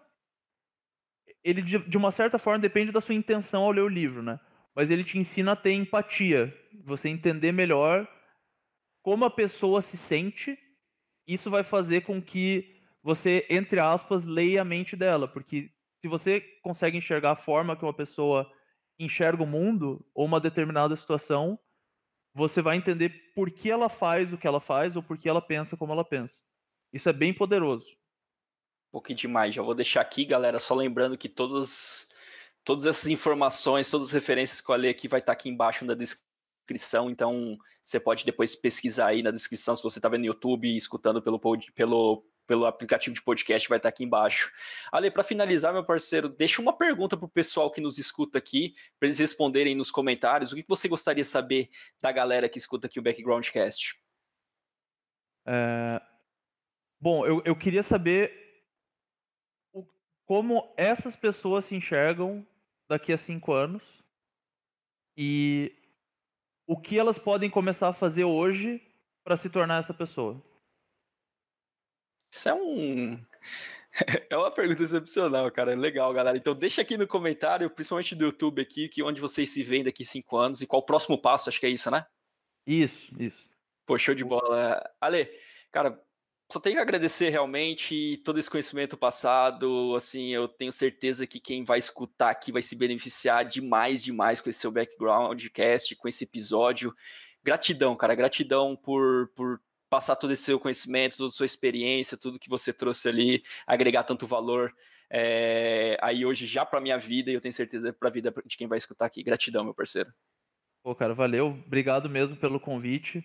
ele de, de, uma certa forma depende da sua intenção ao ler o livro, né? Mas ele te ensina a ter empatia, você entender melhor como a pessoa se sente. Isso vai fazer com que você, entre aspas, leia a mente dela, porque se você consegue enxergar a forma que uma pessoa enxerga o mundo ou uma determinada situação, você vai entender por que ela faz o que ela faz ou por que ela pensa como ela pensa. Isso é bem poderoso. Um pouquinho demais. Já vou deixar aqui, galera, só lembrando que todas Todas essas informações, todas as referências que eu falei aqui vai estar aqui embaixo na descrição, então você pode depois pesquisar aí na descrição, se você está vendo no YouTube e escutando pelo, pelo, pelo aplicativo de podcast, vai estar aqui embaixo. Ale, para finalizar, meu parceiro, deixa uma pergunta para o pessoal que nos escuta aqui, para eles responderem nos comentários. O que você gostaria de saber da galera que escuta aqui o Backgroundcast? É... Bom, eu, eu queria saber como essas pessoas se enxergam daqui a cinco anos e o que elas podem começar a fazer hoje para se tornar essa pessoa? Isso é um. É uma pergunta excepcional, cara. Legal, galera. Então deixa aqui no comentário, principalmente do YouTube aqui, que onde vocês se veem daqui cinco anos e qual o próximo passo, acho que é isso, né? Isso, isso. Pô, show de bola. Ale, cara, só tenho que agradecer realmente todo esse conhecimento passado. Assim, eu tenho certeza que quem vai escutar aqui vai se beneficiar demais, demais com esse seu background cast, com esse episódio. Gratidão, cara, gratidão por, por passar todo esse seu conhecimento, toda a sua experiência, tudo que você trouxe ali, agregar tanto valor é, aí hoje já para minha vida e eu tenho certeza para a vida de quem vai escutar aqui. Gratidão, meu parceiro. Pô, cara, valeu. Obrigado mesmo pelo convite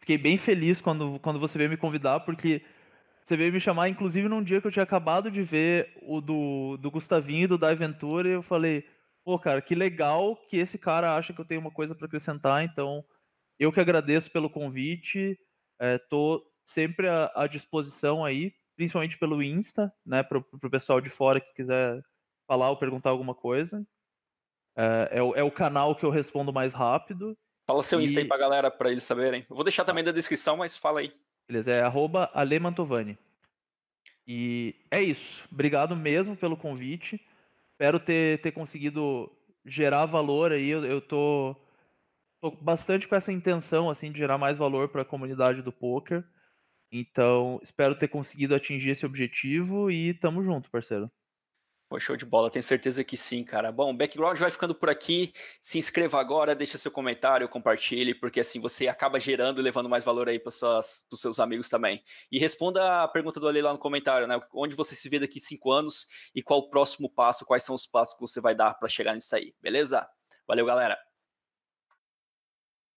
fiquei bem feliz quando, quando você veio me convidar, porque você veio me chamar, inclusive num dia que eu tinha acabado de ver o do, do Gustavinho e do Da Aventura, e eu falei, pô, cara, que legal que esse cara acha que eu tenho uma coisa para acrescentar, então eu que agradeço pelo convite, é, sempre à, à, disposição aí, principalmente pelo Insta, né, para o pessoal de fora que quiser falar ou perguntar alguma coisa. É, é, o, é o canal que eu respondo mais rápido. Fala seu e... Insta aí pra galera, pra eles saberem. Eu vou deixar também na descrição, mas fala aí. Beleza, é arroba alemantovani. E é isso. Obrigado mesmo pelo convite. Espero ter, ter conseguido gerar valor aí. Eu, eu tô, tô bastante com essa intenção assim de gerar mais valor para a comunidade do poker. Então, espero ter conseguido atingir esse objetivo e tamo junto, parceiro. Pô, show de bola, tenho certeza que sim, cara. Bom, o background vai ficando por aqui. Se inscreva agora, deixa seu comentário, compartilhe, porque assim você acaba gerando e levando mais valor aí para os seus amigos também. E responda a pergunta do Ale lá no comentário, né? Onde você se vê daqui cinco anos e qual o próximo passo, quais são os passos que você vai dar para chegar nisso aí, beleza? Valeu, galera!